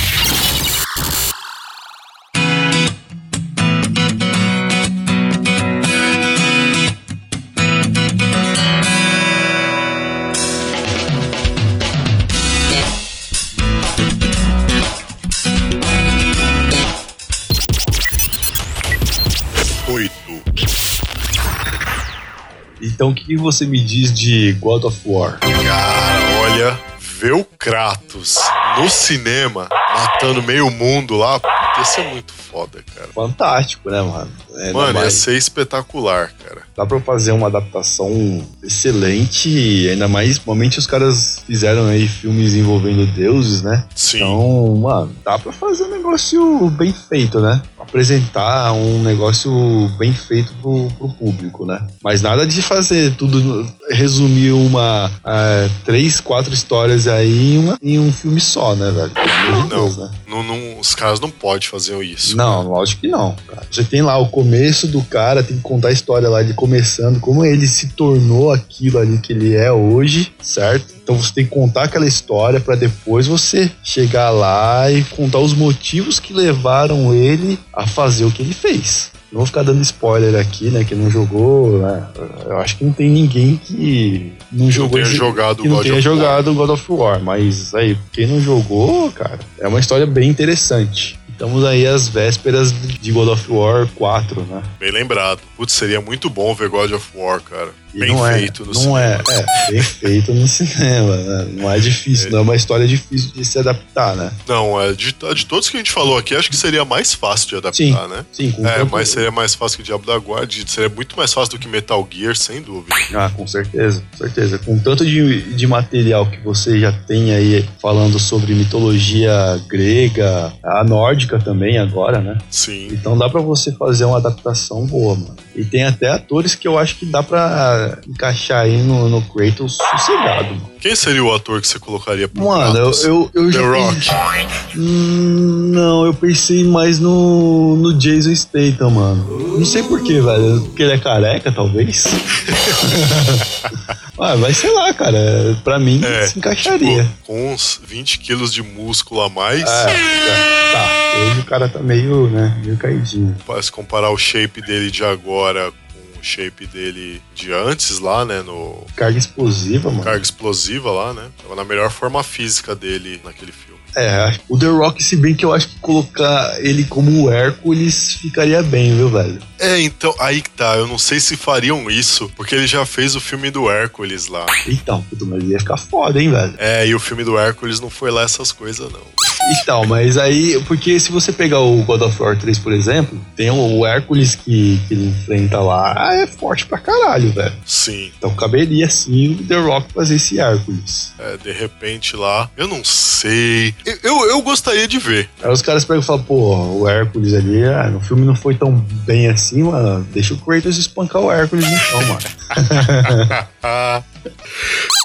Então o que você me diz de God of War? Cara, olha, ver o Kratos no cinema matando meio mundo lá, ia ser muito foda, cara. Fantástico, né, mano? É, Mano, ia ser espetacular, cara. Dá pra fazer uma adaptação excelente, ainda mais, normalmente os caras fizeram aí filmes envolvendo deuses, né? Sim. Então, mano, dá pra fazer um negócio bem feito, né? Apresentar um negócio bem feito pro, pro público, né? Mas nada de fazer tudo, resumir uma, é, três, quatro histórias aí em, uma- em um filme só, né, velho? Não, Deus, né? não, não- os caras não podem fazer isso. Não, lógico que não. cara. Você tem lá o começo do cara, tem que contar a história lá de começando, como ele se tornou aquilo ali que ele é hoje, certo? Então você tem que contar aquela história pra depois você chegar lá e contar os motivos que levaram ele a fazer o que ele fez. Não vou ficar dando spoiler aqui, né? Que não jogou, né? Eu acho que não tem ninguém que não jogou tenha jogado que não God tenha of War. jogado God of War. Mas aí, quem não jogou, cara, é uma história bem interessante. Estamos aí às vésperas de God of War 4, né? Bem lembrado. Putz, seria muito bom ver God of War, cara. Bem não feito é, no não cinema. é, é, bem feito no cinema, né? Não é difícil, não é uma história difícil de se adaptar, né? Não, é de, de todos que a gente falou aqui, acho que seria mais fácil de adaptar, Sim. né? Sim, com É, mas seria mais fácil que o Diabo da Guarda, seria muito mais fácil do que Metal Gear, sem dúvida. Ah, com certeza, com certeza. Com tanto de, de material que você já tem aí falando sobre mitologia grega, a nórdica também agora, né? Sim. Então dá pra você fazer uma adaptação boa, mano. E tem até atores que eu acho que dá encaixar aí no, no Kratos sossegado, mano. Quem seria o ator que você colocaria pro Mano, eu, Kratos? eu, eu The já Rock. Hum, não, eu pensei mais no, no Jason Statham, mano. Não sei porquê, velho. Porque ele é careca, talvez. ah, mas sei lá, cara. Pra mim, É, se encaixaria. Tipo, com uns 20 quilos de músculo a mais, É, é, tá. Hoje o cara tá meio, né, meio caidinho. se comparar o shape dele de agora shape dele de antes lá, né, no Carga explosiva, mano. Carga Explosiva lá, né, tava na melhor forma física dele naquele filme. É, o The Rock, se bem que eu acho que colocar ele como o Hércules ficaria bem, viu, velho? É, então, aí que tá, eu não sei se fariam isso, porque ele já fez o filme do Hércules lá. Então, mas ia ficar foda, hein, velho? É, e o filme do Hércules não foi lá essas coisas, não. Então, mas aí, porque se você pegar o God of War 3, por exemplo, tem o Hércules que, que ele enfrenta lá, ah, é forte pra caralho, velho. Sim, Então caberia sim o The Rock fazer esse Hércules. é, de repente lá, eu não sei. Eu, eu, eu gostaria de ver. Aí os caras pegam e falam, pô, o Hércules ali, ah, no filme não foi tão bem assim, mano. Deixa o Kratos espancar o Hércules então, mano.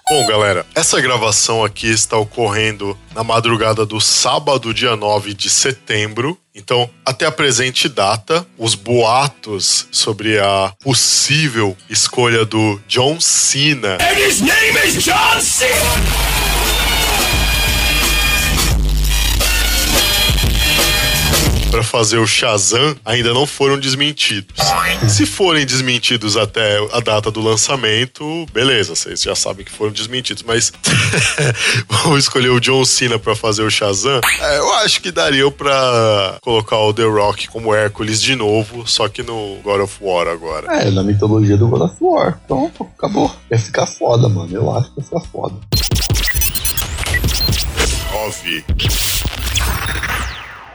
Bom, galera, essa gravação aqui está ocorrendo na madrugada do sábado, dia 9 de setembro. Então, até a presente data, os boatos sobre a possível escolha do John Cena And his name is John Cena! Para fazer o Shazam ainda não foram desmentidos. Se forem desmentidos até a data do lançamento, beleza, vocês já sabem que foram desmentidos, mas vamos escolher o John Cena para fazer o Shazam. É, eu acho que daria para colocar o The Rock como Hércules de novo, só que no God of War agora. É, na mitologia do God of War. Então, acabou. Vai ficar foda, mano. Eu acho que vai ficar foda. 9.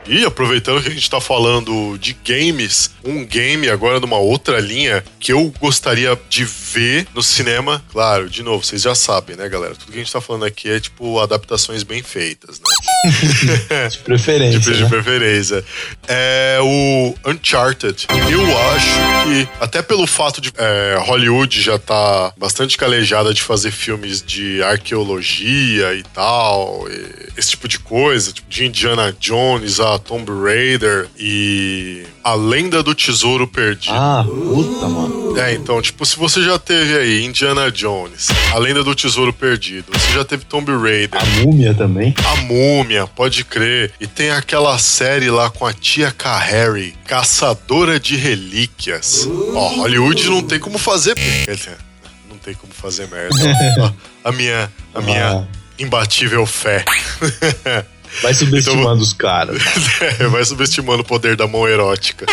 E aproveitando que a gente tá falando de games, um game agora numa outra linha que eu gostaria de ver no cinema. Claro, de novo, vocês já sabem, né, galera? Tudo que a gente tá falando aqui é tipo adaptações bem feitas, né? De preferência. De, de né? preferência. É o Uncharted. Eu acho que, até pelo fato de é, Hollywood já tá bastante calejada de fazer filmes de arqueologia e tal, e esse tipo de coisa, tipo de Indiana Jones, a Tomb Raider e a Lenda do Tesouro Perdido. Ah, puta, mano. É, então, tipo, se você já teve aí Indiana Jones, a Lenda do Tesouro Perdido, você já teve Tomb Raider, A múmia também. a Múmia, pode crer. E tem aquela série lá com a tia Harry, Caçadora de Relíquias. Ó, Hollywood não tem como fazer. dizer, Não tem como fazer merda. A minha, a minha Ah. imbatível fé. Vai subestimando os caras. É, Vai subestimando o poder da mão erótica.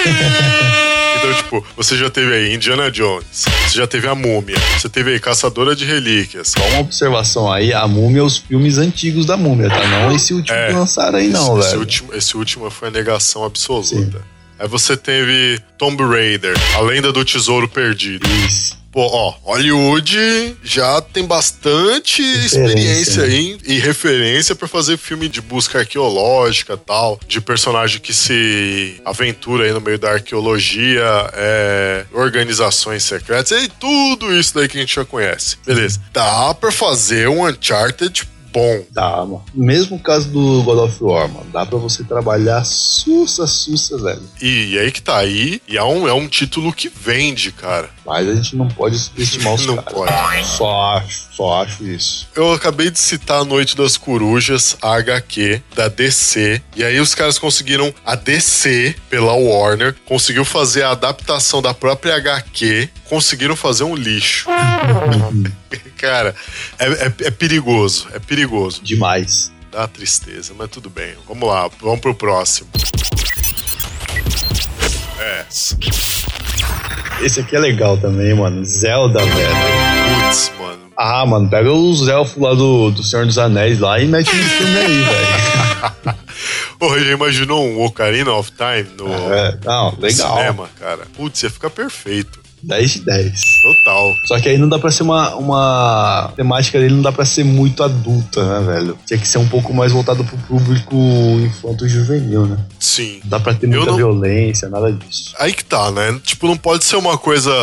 Então, tipo, você já teve aí Indiana Jones, você já teve a Múmia, você teve aí Caçadora de Relíquias. Só uma observação aí, a múmia, os filmes antigos da múmia, tá? Não esse último É. que lançaram aí, não, esse, esse velho. último, esse último foi a negação absoluta. Aí você teve Tomb Raider, a lenda do tesouro perdido. Isso. Pô, ó, Hollywood já tem bastante experiência né? aí e referência pra fazer filme de busca arqueológica tal, de personagem que se aventura aí no meio da arqueologia, é, organizações secretas e tudo isso daí que a gente já conhece. Beleza. Dá pra fazer um Uncharted bom. Dá, mano. Mesmo caso do God of War, mano. Dá pra você trabalhar sussa, sussa, velho. E, aí que tá aí, e é um, é um título que vende, cara. Mas a gente não pode subestimar os Não caras. pode. Só acho, só acho isso. Eu acabei de citar a Noite das Corujas, a HQ, da DC. E aí os caras conseguiram, a DC, pela Warner, conseguiu fazer a adaptação da própria HQ, conseguiram fazer um lixo. Cara, é, é- é perigoso, é perigoso. Demais. Dá tristeza, mas tudo bem. Vamos lá, vamos pro próximo. É. Esse aqui é legal também, mano. Zelda, velho. Putz, mano. Ah, mano, pega os elfos lá do, do Senhor dos Anéis lá e mete no filme aí, velho. Porra, já imaginou um Ocarina of Time no É, não, legal. cinema, cara? Putz, ia ficar perfeito. 10 de 10. Total. Só que aí não dá pra ser uma, uma temática dele não dá pra ser muito adulta, né, velho? Tinha que ser um pouco mais voltado pro público infanto juvenil, né? Sim. Não dá pra ter muita não- violência, nada disso. Aí que tá, né? Tipo, não pode ser uma coisa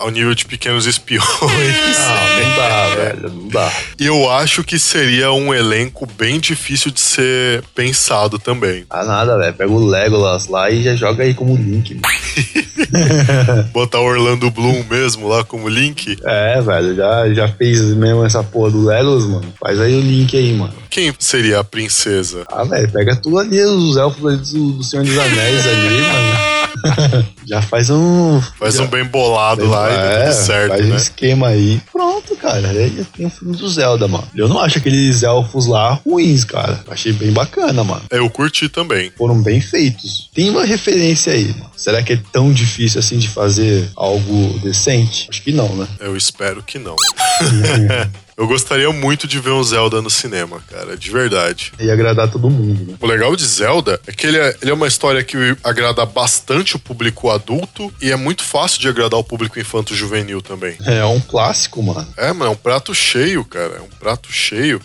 ao nível de pequenos espiões. Ah, não dá, velho, não dá. Eu acho que seria um elenco bem difícil de ser pensado também. Ah, nada, velho. Pega o Legolas lá e já joga aí como Link. Botar o Orlando Bloom mesmo lá como Link. É, velho, já, já fez mesmo essa porra do Legolas, mano. Faz aí o Link aí, mano. Quem seria a princesa? Ah, velho, pega tudo ali, os elfos ali do, do Senhor dos Anéis ali, mano. já faz um. Faz já, um bem bolado lá e é, tudo certo, faz um né? esquema aí. Pronto, cara. Aí já tem o filme do Zelda, mano. Eu não acho aqueles elfos lá ruins, cara. Achei bem bacana, mano. Eu curti também. Foram bem feitos. Tem uma referência aí, mano. Será que é tão difícil assim de fazer algo decente? Acho que não, né? Eu espero que não. Eu gostaria muito de ver um Zelda no cinema, cara, de verdade. Ia agradar todo mundo, né? O legal de Zelda é que ele é, ele é uma história que agrada bastante o público adulto e é muito fácil de agradar o público infanto-juvenil também. É um clássico, mano. É, mano, é um prato cheio, cara. É um prato cheio.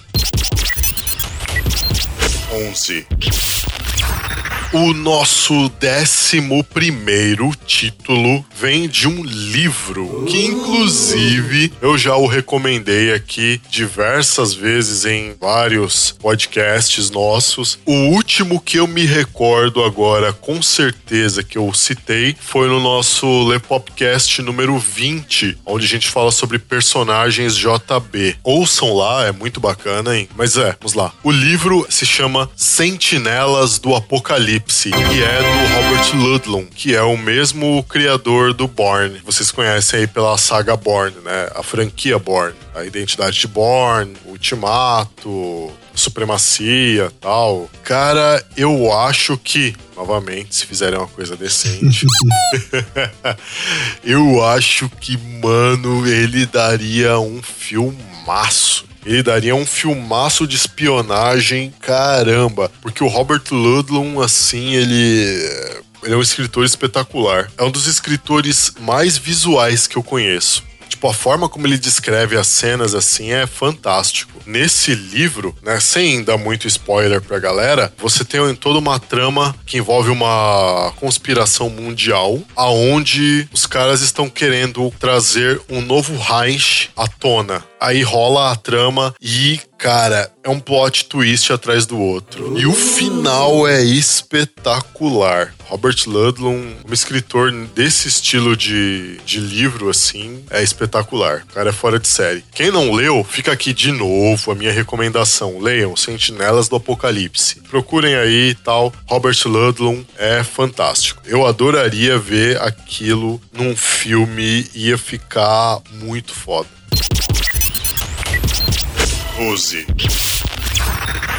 11. O nosso décimo primeiro título vem de um livro que, inclusive, eu já o recomendei aqui diversas vezes em vários podcasts nossos. O último que eu me recordo agora, com certeza que eu citei, foi no nosso Lepopcast número 20, onde a gente fala sobre personagens JB. Ouçam lá, é muito bacana, hein? Mas é, vamos lá. O livro se chama Sentinelas do Apocalipse. Que é do Robert Ludlum, que é o mesmo criador do Bourne. Vocês conhecem aí pela saga Bourne, né? A franquia Bourne. A identidade de Bourne, Ultimato, Supremacia tal. Cara, eu acho que, novamente, se fizerem uma coisa decente, eu acho que, mano, ele daria um filmaço. Ele daria um filmaço de espionagem, caramba. Porque o Robert Ludlum, assim, ele. Ele é um escritor espetacular. É um dos escritores mais visuais que eu conheço. Tipo, a forma como ele descreve as cenas assim é fantástico. Nesse livro, né, sem dar muito spoiler pra galera, você tem toda uma trama que envolve uma conspiração mundial, aonde os caras estão querendo trazer um novo Reich à tona. Aí rola a trama e, cara, é um plot twist atrás do outro. E o final é espetacular. Robert Ludlum, um escritor desse estilo de, de livro, assim, é espetacular. O cara é fora de série. Quem não leu, fica aqui de novo a minha recomendação. Leiam Sentinelas do Apocalipse. Procurem aí e tal. Robert Ludlum é fantástico. Eu adoraria ver aquilo num filme. Ia ficar muito foda. 12.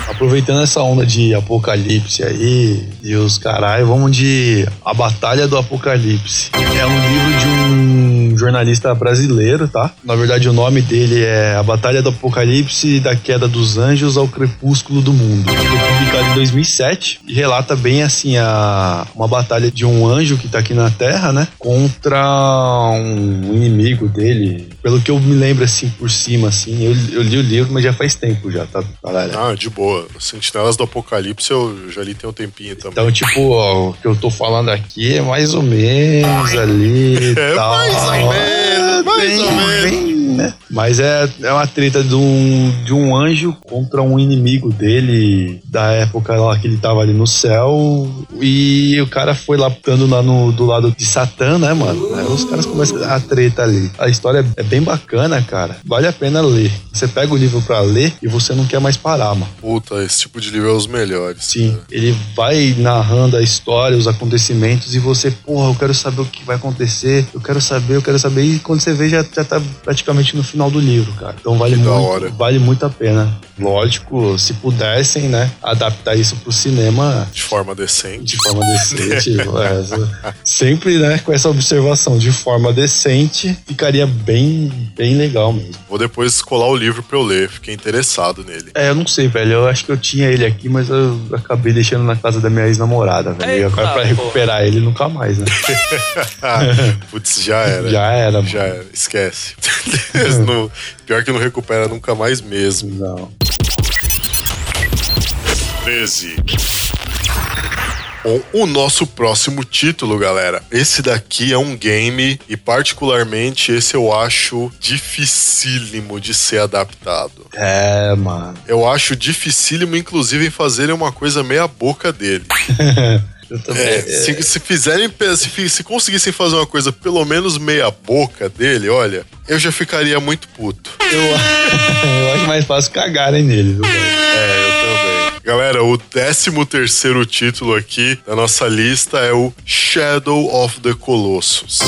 Aproveitando essa onda de apocalipse aí e os caralho, vamos de A Batalha do Apocalipse. É um livro de um jornalista brasileiro, tá? Na verdade, o nome dele é A Batalha do Apocalipse da Queda dos Anjos ao Crepúsculo do Mundo. Publicado em 2007 e relata bem assim a uma batalha de um anjo que tá aqui na Terra, né? Contra um inimigo dele. Pelo que eu me lembro assim por cima, assim, eu, eu li o livro, mas já faz tempo já, tá? Caralho. Ah, de boa. Sentinelas do Apocalipse eu já li tem um tempinho também. Então, tipo, ó, o que eu tô falando aqui é mais ou menos ali É tal. mais ou menos, mais bem, ou menos. bem, né? Mas é, é uma treta de um, de um anjo contra um inimigo dele da época lá que ele tava ali no céu. E o cara foi lá ficando lá no, do lado de Satã, né, mano? Aí os caras começam a treta ali. A história é bem bacana, cara. Vale a pena ler. Você pega o livro pra ler e você não quer mais parar, mano. Puta, esse tipo de livro é os melhores. Sim, cara. ele vai narrando a história, os acontecimentos, e você, porra, eu quero saber o que vai acontecer, eu quero saber, eu quero saber, e quando você vê, já, já tá praticamente no final do livro, cara. Então vale Que muito, hora. vale muito a pena. Lógico, se pudessem, né, adaptar isso pro cinema De forma decente. de forma decente, é, sempre, né, com essa observação, de forma decente, ficaria bem, bem legal mesmo. Vou depois colar o livro pra eu ler, fiquei interessado nele. É, eu não sei, velho. Eu acho que eu tinha ele aqui, mas eu acabei deixando na casa da minha ex-namorada, velho. E Eita, agora pra porra. recuperar ele nunca mais, né? Putz, já era. Já era, mano. Já era, esquece. Não- pior que não recupera nunca mais mesmo. Não. 13. Bom, o nosso próximo título, galera. Esse daqui é um game e, particularmente, esse eu acho dificílimo de ser adaptado. É, mano. Eu acho dificílimo, inclusive, em fazerem uma coisa meia boca dele. Eu também. É, se, se fizerem, se, se conseguissem fazer uma coisa pelo menos meia boca dele, olha, eu já ficaria muito puto. Eu, eu acho mais fácil cagarem nele, viu? É. Galera, o 13 terceiro título aqui da nossa lista é o Shadow of the Colossus.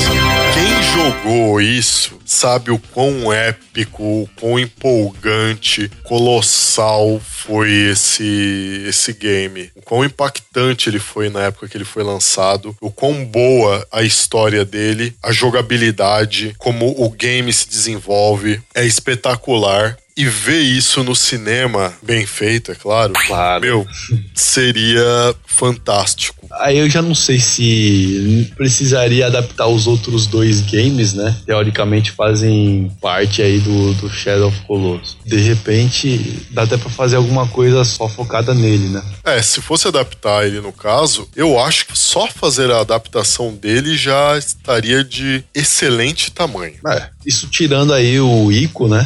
Quem jogou isso sabe o quão épico, o quão empolgante, colossal foi esse, esse game. O quão impactante ele foi na época que ele foi lançado. O quão boa a história dele, a jogabilidade, como o game se desenvolve. É espetacular. E ver isso no cinema, bem feito, é claro, Claro. meu, seria fantástico. Aí eu já não sei se precisaria adaptar os outros dois games, né? Teoricamente fazem parte aí do, do Shadow of Colossus. De repente, dá até pra fazer alguma coisa só focada nele, né? É, se fosse adaptar ele no caso, eu acho que só fazer a adaptação dele já estaria de excelente tamanho. É, isso tirando aí o Ico, né?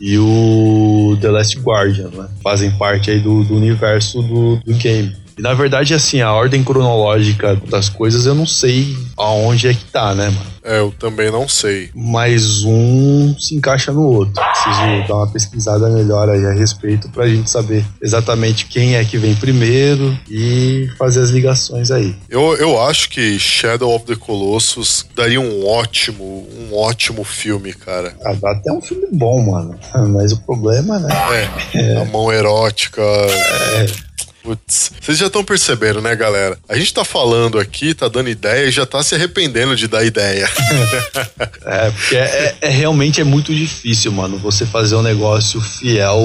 E o The Last Guardian, né? Fazem parte aí do, do universo do, do game. E na verdade, assim, a ordem cronológica das coisas eu não sei aonde é que tá, né, mano? É, eu também não sei. Mas um se encaixa no outro. Preciso dar uma pesquisada melhor aí a respeito pra gente saber exatamente quem é que vem primeiro e fazer as ligações aí. Eu, eu acho que Shadow of the Colossus daria um ótimo, um ótimo filme, cara. Ah, dá até um filme bom, mano. Mas o problema, né? É, a mão erótica. Putz, vocês já estão percebendo, né, galera? A gente tá falando aqui, tá dando ideia e já tá se arrependendo de dar ideia. É, porque é, é- realmente é muito difícil, mano, você fazer um negócio fiel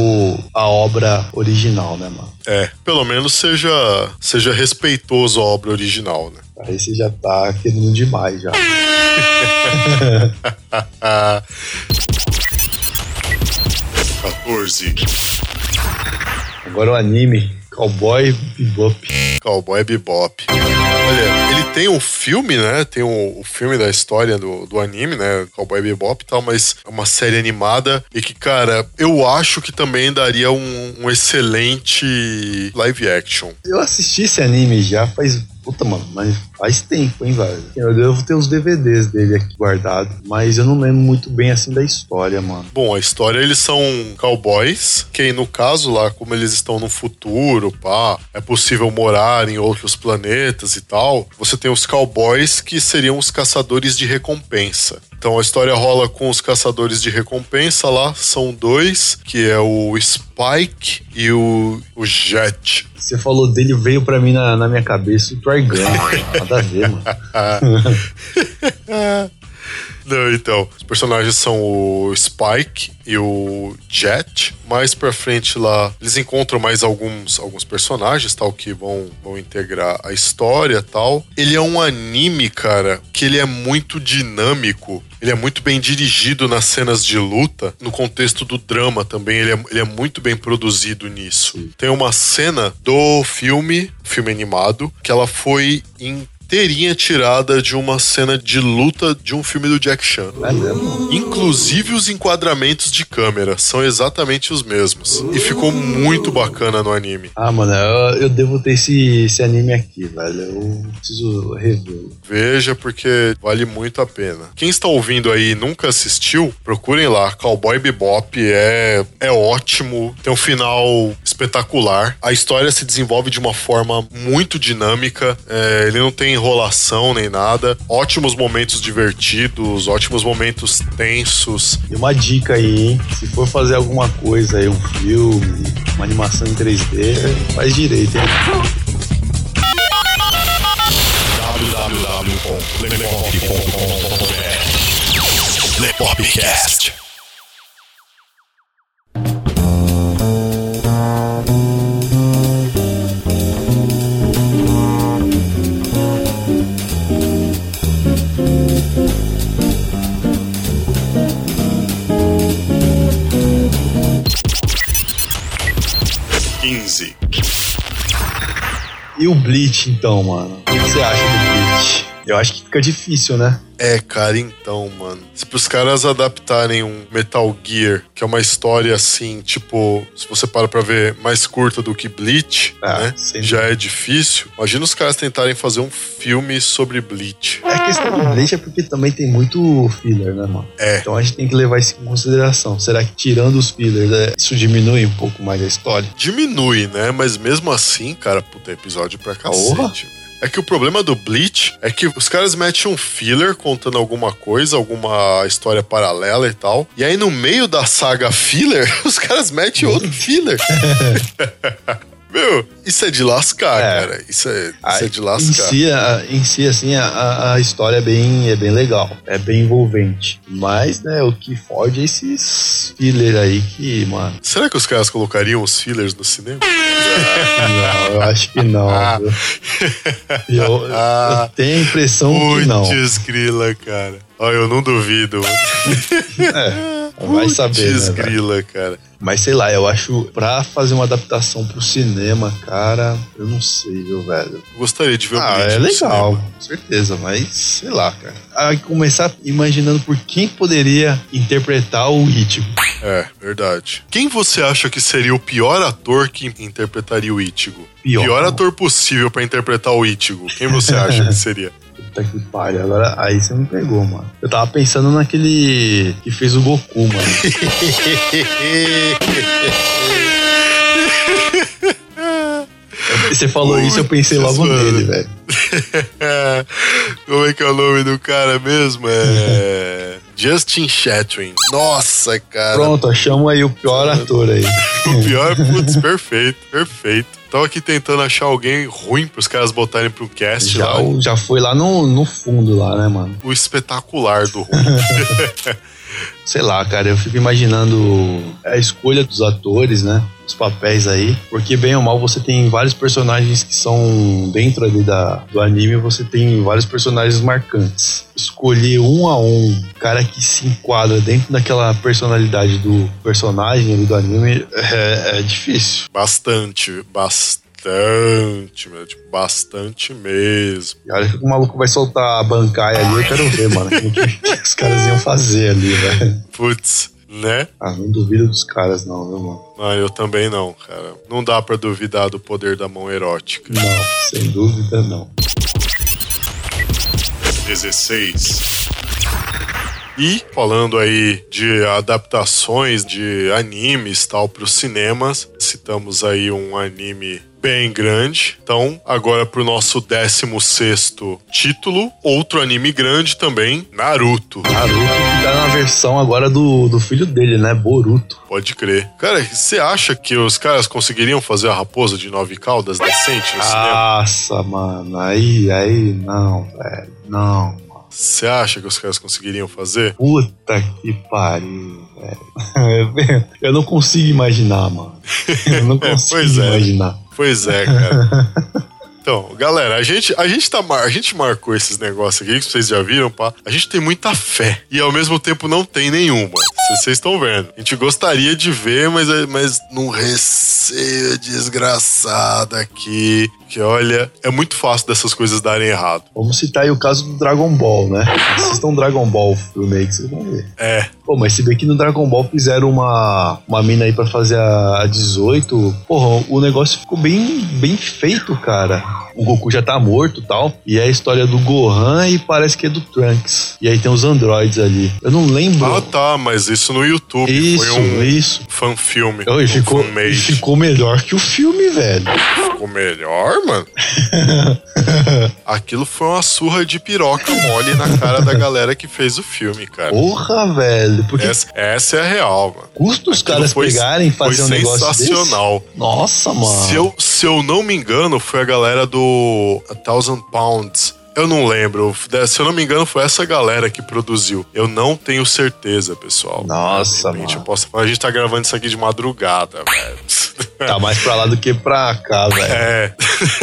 à obra original, né, mano? É, pelo menos seja, seja respeitoso à obra original, né? Aí você já tá querendo demais já. Ah. 14. Agora o anime Cowboy Bebop. Cowboy Bebop. Olha, ele tem um filme, né? Tem o, o filme da história do, do anime, né? Cowboy Bebop e tal, mas é uma série animada e que, cara, eu acho que também daria um, um excelente live action. Eu assisti esse anime já faz. Puta, mano, mas faz tempo, hein, velho? Eu devo ter os DVDs dele aqui guardados, mas eu não lembro muito bem assim da história, mano. Bom, a história, eles são cowboys, que aí, no caso lá, como eles estão no futuro, pá, é possível morar em outros planetas e tal, você tem os cowboys que seriam os caçadores de recompensa. Então a história rola com os caçadores de recompensa lá, são dois, que é o Spike e o, o Jet. Você falou dele, veio pra mim na, na minha cabeça o Trigun. Nada a ver, mano. Não, então, os personagens são o Spike e o Jet. Mais pra frente lá, eles encontram mais alguns, alguns personagens, tal, que vão, vão integrar a história tal. Ele é um anime, cara, que ele é muito dinâmico. Ele é muito bem dirigido nas cenas de luta, no contexto do drama também. Ele é, ele é muito bem produzido nisso. Tem uma cena do filme, filme animado, que ela foi inteirinha tirada de uma cena de luta de um filme do Jack Chan. É? Inclusive os enquadramentos de câmera são exatamente os mesmos. E ficou muito bacana no anime. Ah, mano, eu, eu devo ter esse, esse anime aqui, velho. Eu preciso revê-lo. Veja porque vale muito a pena. Quem está ouvindo aí e nunca assistiu, procurem lá. Cowboy Bebop é, é ótimo, tem um final espetacular. A história se desenvolve de uma forma muito dinâmica. é, ele não tem enrolação nem nada. Ótimos momentos divertidos, ótimos momentos tensos. E uma dica aí, hein? Se for fazer alguma coisa aí, um filme, uma animação em 3D, faz direito, hein? www.lepop.com.br Lepopcast. E o Bleach, então, mano? O que você acha do Bleach? Eu acho que fica difícil, né? É, cara, então, mano. Se pros caras adaptarem um Metal Gear, que é uma história assim, tipo, se você para pra ver, mais curta do que Bleach, Ah, né? Já é difícil. Imagina os caras tentarem fazer um filme sobre Bleach. É a questão do Bleach é porque também tem muito filler, né, mano? É. Então a gente tem que levar isso em consideração. Será que tirando os fillers, é, isso diminui um pouco mais a história? Diminui, né? Mas mesmo assim, cara, puta, é episódio pra Porra. É que o problema do Bleach é que os caras metem um filler contando alguma coisa, alguma história paralela e tal. E aí no meio da saga filler, os caras metem outro filler. Meu, isso é de lascar, É. cara. Isso é, isso Ah, é de Em lascar. si, a- em si, assim, a- a, história é bem, é bem legal, é bem envolvente. Mas, né, o que fode é esses filler aí que, mano, Será que os caras colocariam os fillers no cinema? não, eu acho que não. Ah. viu? Eu, eu tenho a impressão que não. Putz, grila, cara. Ó, eu não duvido. É, vai saber, né, Putz, velho? grila, cara. Mas sei lá, eu acho pra fazer uma adaptação pro cinema, cara, eu não sei, viu, velho. Gostaria de ver o Ah, Bleach é legal, cinema. com certeza, mas sei lá, cara. Aí começar imaginando por quem poderia interpretar o ritmo. É, verdade. Quem você acha que seria o pior ator que interpretaria o Ichigo? Pior? ator possível pra interpretar o Ichigo. Quem você acha que seria? Puta que pariu. Agora, aí você me pegou, mano. Eu tava pensando naquele que fez o Goku, mano. Você falou isso, eu pensei logo mano. nele, velho. Como é que é o nome do cara mesmo? É. Justin Chatwin. Nossa, cara. Pronto, achamos aí o pior ator aí. O pior, putz, perfeito, perfeito. Tava aqui tentando achar alguém ruim pros caras botarem pro cast Já, lá. já foi lá no, no fundo lá, né, mano? O espetacular do ruim. Sei lá, cara, eu fico imaginando a escolha dos atores, né? Os papéis aí. Porque, bem ou mal, você tem vários personagens que são dentro ali da, do anime, você tem vários personagens marcantes. Escolher um a um, cara que se enquadra dentro daquela personalidade do personagem ali do anime é, é difícil. Bastante, bastante, meu, tipo, bastante mesmo. E olha que o maluco vai soltar a bancária ali, eu quero ver, mano. O que, os caras iam fazer ali, velho. Putz, né? Ah, não duvido dos caras, não, viu, mano? Ah, eu também não, cara. Não dá pra duvidar do poder da mão erótica. Não, sem dúvida não. 16. E falando aí de adaptações de animes tal para os cinemas, citamos aí um anime bem grande. Então, agora pro nosso 16 título, outro anime grande também, Naruto. Naruto que tá na versão agora do, do filho dele, né? Boruto. Pode crer. Cara, você acha que os caras conseguiriam fazer a raposa de nove caudas decente no cinema? Nossa, mano. Aí, aí, não, velho. Não, mano. Você acha que os caras conseguiriam fazer? Puta que pariu, velho. Eu não consigo imaginar, mano. Eu não consigo Pois é. imaginar. Pois é, cara. Então, galera, a gente, a gente tá a gente marcou esses negócios aqui que vocês já viram, pá. A gente tem muita fé e ao mesmo tempo não tem nenhuma. Se Vocês estão vendo. A gente gostaria de ver, mas é- mas num receio desgraçado aqui, que olha, é muito fácil dessas coisas darem errado. Vamos citar aí o caso do Dragon Ball, né? Assistam Dragon Ball filme aí que vocês vão ver. É, Pô, mas se bem que no Dragon Ball fizeram uma, uma mina aí pra fazer a, a 18, porra, o negócio ficou bem, bem feito, cara. Wow. O Goku já tá morto e tal. E é a história do Gohan e parece que é do Trunks. E aí tem os androids ali. Eu não lembro. ah tá, mas isso no YouTube isso, foi um isso. fan-filme. Oi, um ficou, ficou melhor que o filme, velho. Ficou melhor, mano? Aquilo foi uma surra de piroca mole na cara da galera que fez o filme, cara. Porra, velho. Porque Essa, essa é a real, mano. custa os Aquilo caras foi- pegarem e fazer um negócio desse? sensacional. Nossa, mano. Se eu, se eu não me engano, foi a galera do A Thousand Pounds. Eu não lembro. Se eu não me engano, foi essa galera que produziu. Eu não tenho certeza, pessoal. Nossa, mano. eu posso falar. A gente tá gravando isso aqui de madrugada, velho. Tá mais pra lá do que pra cá, velho. É.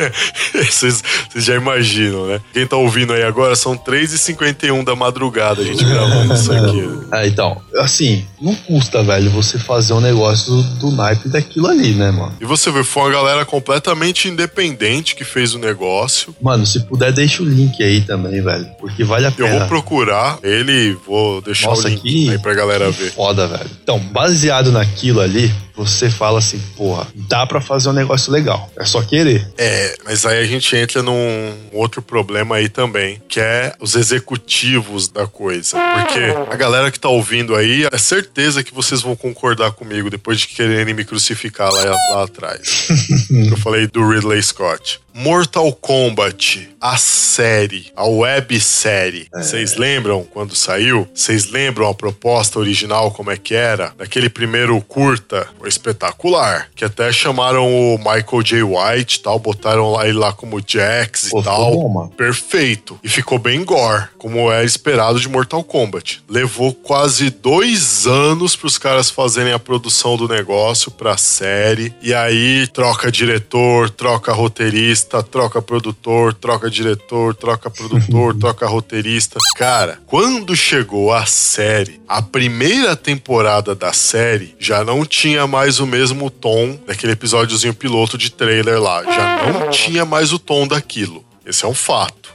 Vocês já imaginam, né? Quem tá ouvindo aí agora são 3h51 da madrugada a gente gravando isso aqui. Ah, então, assim, não custa, velho, você fazer um negócio do, do naipe daquilo ali, né, mano? E você vê, foi uma galera completamente independente que fez o negócio. Mano, se puder, deixa o link aí também, velho, porque vale a Eu pena. vou procurar ele e vou deixar Nossa, o link aqui- aí pra galera ver. Foda, velho. Então, baseado naquilo ali, você fala assim, porra, dá pra fazer um negócio legal. É só querer. É, mas aí a gente entra num outro problema aí também, que é os executivos da coisa. Porque a galera que tá ouvindo aí, é certeza que vocês vão concordar comigo depois de quererem me crucificar lá, lá atrás. Eu falei do Ridley Scott. Mortal Kombat, a série, a websérie. Vocês lembram quando saiu? Vocês lembram a proposta original como é que era? Daquele primeiro curta, foi espetacular, que até chamaram o Michael J. White e tal, botaram lá ele lá como Jax Pô, e tal. bom. Perfeito. E ficou bem gore, como é esperado de Mortal Kombat. Levou quase dois anos pros caras fazerem a produção do negócio pra série. E aí troca diretor, troca roteirista, troca produtor, troca diretor, troca produtor, troca roteirista. Cara, quando chegou a série, a primeira temporada da série já não tinha mais o mesmo tom daquele episódiozinho piloto de trailer lá. Já não tinha mais o tom daquilo. Esse é um fato.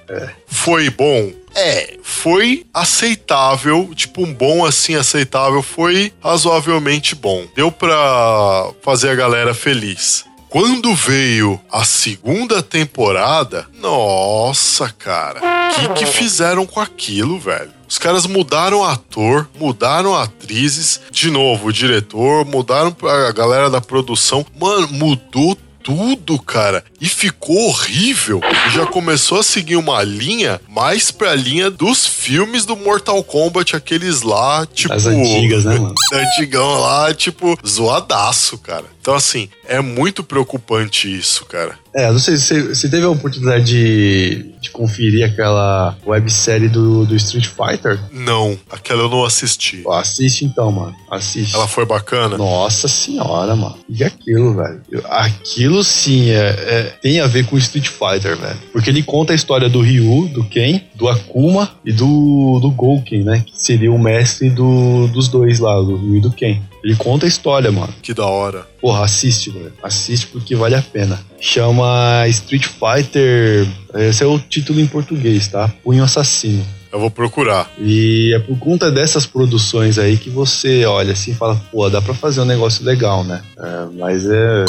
Foi bom? É, foi aceitável, tipo um bom assim aceitável, foi razoavelmente bom. Deu pra fazer a galera feliz. Quando veio a segunda temporada, nossa, cara, o que, que fizeram com aquilo, velho? Os caras mudaram ator, mudaram atrizes, de novo, o diretor, mudaram a galera da produção. Mano, mudou tudo, cara. E ficou horrível. E já começou a seguir uma linha mais pra linha dos filmes do Mortal Kombat, aqueles lá, tipo. As antigas, né, mano? Antigão lá, tipo, zoadaço, cara. Então, assim, é muito preocupante isso, cara. É, não sei se você teve a oportunidade de, de conferir aquela websérie do, do Street Fighter. Não, aquela eu não assisti. Pô, assiste então, mano. Assiste. Ela foi bacana? Nossa senhora, mano. E aquilo, velho? Aquilo sim é, é- tem a ver com Street Fighter, velho. Porque ele conta a história do Ryu, do Ken, do Akuma e do, do Gouken, né? Que seria o mestre do, dos dois lá, do Ryu e do Ken. Ele conta a história, mano. Que da hora. Porra, assiste, velho. Assiste porque vale a pena. Chama Street Fighter. Esse é o título em português, tá? Punho Assassino. Eu vou procurar. E é por conta dessas produções aí que você olha assim e fala, pô, dá pra fazer um negócio legal, né? É, mas é.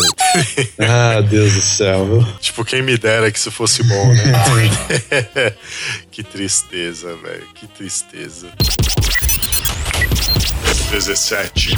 ah, Deus do céu, viu? Tipo, quem me dera que isso fosse bom, né? que tristeza, velho. Que tristeza. 17.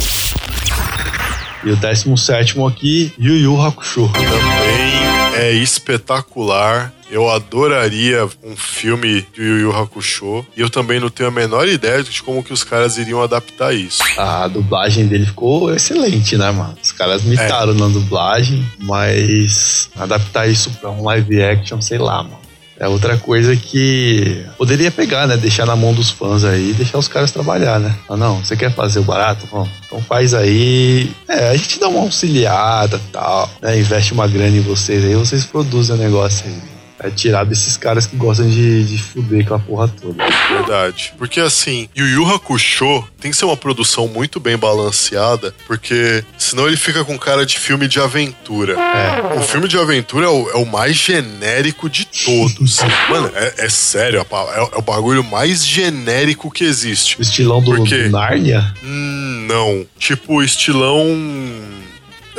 E o 17 aqui, Yu Yu Hakusho. Também é espetacular. Eu adoraria um filme de Yu Yu Hakusho. E eu também não tenho a menor ideia de como que os caras iriam adaptar isso. A dublagem dele ficou excelente, né, mano? Os caras mitaram na dublagem, mas adaptar isso pra um live action, sei lá, mano. É outra coisa que poderia pegar, né? Deixar na mão dos fãs aí deixar os caras trabalhar, né? Ah, não, você quer fazer o barato? Bom, então faz aí. É, a gente dá uma auxiliada tal, né? Investe uma grana em vocês aí, vocês produzem o negócio aí. É tirar desses caras que gostam de, de fuder com a porra toda. Verdade. Porque assim, Yu Yu Hakusho tem que ser uma produção muito bem balanceada, porque senão ele fica com cara de filme de aventura. É. O filme de aventura é o, é o mais genérico de todos. Mano, é, é sério, é, é o bagulho mais genérico que existe. O estilão do, Por quê? do Nárnia? Hum, não. Tipo, estilão.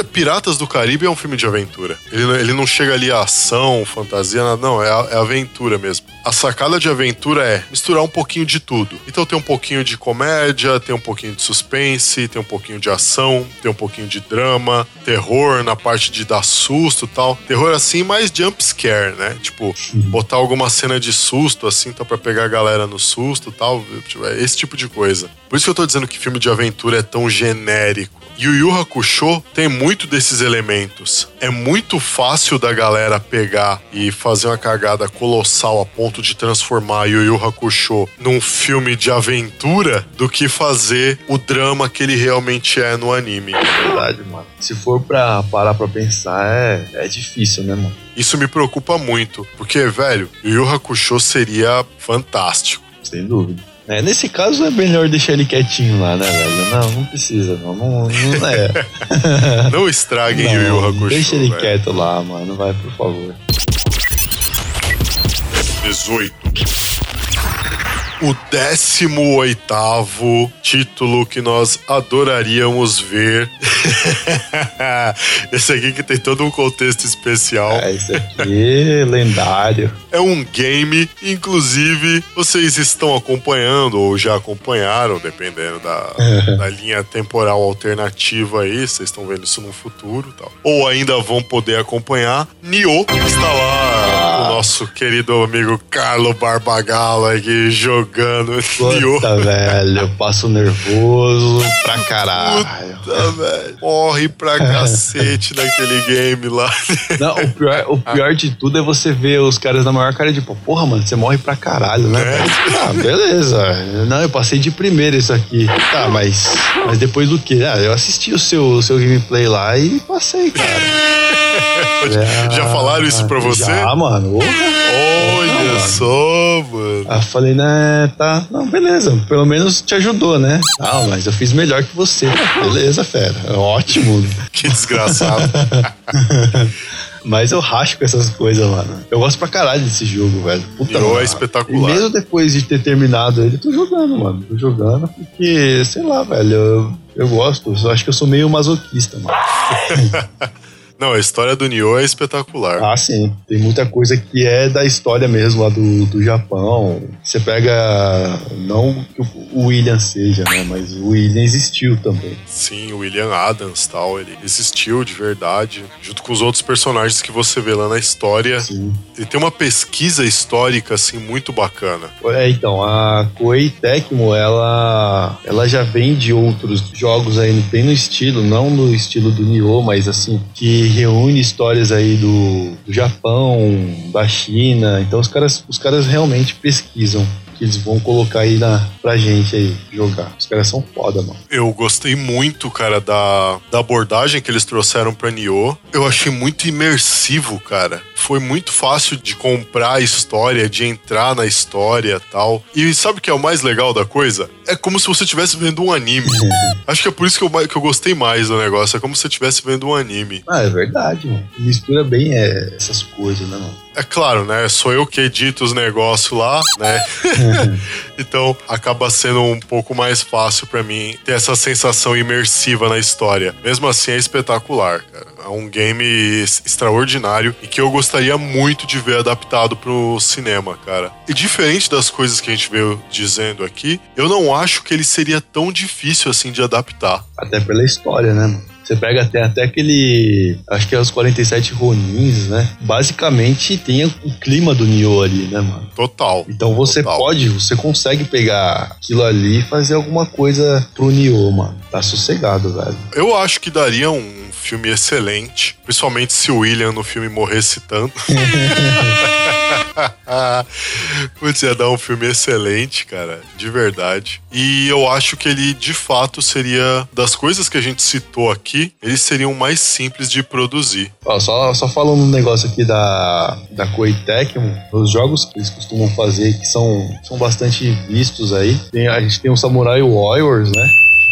Piratas do Caribe é um filme de aventura. Ele, ele não chega ali a ação, fantasia, nada, não, é, é aventura mesmo. A sacada de aventura é misturar um pouquinho de tudo. Então tem um pouquinho de comédia, tem um pouquinho de suspense, tem um pouquinho de ação, tem um pouquinho de drama, terror na parte de dar susto e tal. Terror assim, mais jump scare, né? Tipo, botar alguma cena de susto assim, tá pra pegar a galera no susto e tal. Tipo, é esse tipo de coisa. Por isso que eu tô dizendo que filme de aventura é tão genérico. Yu Yu Hakusho tem muito desses elementos. É muito fácil da galera pegar e fazer uma cagada colossal a ponto de transformar Yu Yu Hakusho num filme de aventura do que fazer o drama que ele realmente é no anime. Verdade, mano. Se for pra parar pra pensar, é, é difícil, né, mano? Isso me preocupa muito, porque, velho, Yu Yu Hakusho seria fantástico. Sem dúvida. É, nesse caso é melhor deixar ele quietinho lá, né, velho? Não, não precisa, não. Não, não é. Não estraguem Yu Yu Não, Hakusho. deixa ele velho. quieto lá, mano. Vai, por favor. 18. O 18 título que nós adoraríamos ver. Esse aqui que tem todo um contexto especial. É, esse aqui, lendário. É um game, inclusive vocês estão acompanhando ou já acompanharam, dependendo da, da linha temporal alternativa aí, vocês estão vendo isso no futuro tal. Ou ainda vão poder acompanhar. Nioh está lá, o nosso querido amigo Carlo Barbagalo aqui jogando Nioh. Puta, velho, eu passo nervoso pra caralho. Puta, velho. Morre pra cacete naquele game lá. Não, o pior, o pior de tudo é você ver os caras na maior cara de pô, porra, mano, você morre pra caralho, né? É. velho? Ah, beleza. Não, eu passei de primeira isso aqui. Tá, mas, mas depois do quê? Ah, eu assisti o seu, o seu gameplay lá e passei, cara. Já falaram isso pra você? Já, mano. Olha mano. só, mano. Aí eu falei, né, tá, não, beleza, pelo menos te ajudou, né? Não, mas eu fiz melhor que você. Beleza, fera, ótimo. Que desgraçado. Mas eu racho com essas coisas, mano. Eu gosto pra caralho desse jogo, velho. Puta Nioh é espetacular. E mesmo depois de ter terminado ele, tô jogando, mano. Tô jogando porque, sei lá, velho, eu, eu gosto. Eu acho que eu sou meio masoquista, mano. Não, a história do Nioh é espetacular. Ah, sim. Tem muita coisa que é da história mesmo lá do, do Japão. Você pega. Não que o William seja, né? Mas o William existiu também. Sim, o William Adams tal, ele existiu de verdade, junto com os outros personagens que você vê lá na história. Sim. Ele tem uma pesquisa histórica, assim, muito bacana. É, então, a Koei Tecmo, ela, ela já vem de outros jogos aí, bem no estilo, não no estilo do Nioh, mas assim, que reúne histórias aí do, do Japão, da China. Então os caras, os caras realmente pesquisam que eles vão colocar aí na, pra gente aí jogar. Os caras são foda, mano. Eu gostei muito, cara, da, da abordagem que eles trouxeram pra Nioh. Eu achei muito imersivo, cara. Foi muito fácil de comprar a história, de entrar na história tal. E sabe o que é o mais legal da coisa? É como se você estivesse vendo um anime. Acho que é por isso que eu, que eu gostei mais do negócio. É como se você estivesse vendo um anime. Ah, é verdade, mano. Mistura bem é, essas coisas, né, mano? É claro, né? Sou eu que edito os negócios lá, né? então acaba sendo um pouco mais fácil pra mim ter essa sensação imersiva na história. Mesmo assim, é espetacular, cara. É um game extraordinário e que eu gostaria muito de ver adaptado pro cinema, cara. E diferente das coisas que a gente veio dizendo aqui, eu não acho que ele seria tão difícil assim de adaptar. Até pela história, né, mano? Você pega até, até aquele. Acho que é os 47 Ronins, né? Basicamente tem o clima do Nioh ali, né, mano? Total. Então você Total. pode, você consegue pegar aquilo ali e fazer alguma coisa pro Nioh, mano. Tá sossegado, velho. Eu acho que daria um filme excelente, principalmente se o William no filme morresse tanto. Putz, ia dar um filme excelente, cara, de verdade. E eu acho que ele, de fato, seria das coisas que a gente citou aqui, eles seriam mais simples de produzir. Ó, só, só falando um negócio aqui da, da Koei Tecmo, os jogos que eles costumam fazer, que são, são bastante vistos aí. Tem- a gente tem o Samurai Warriors, né?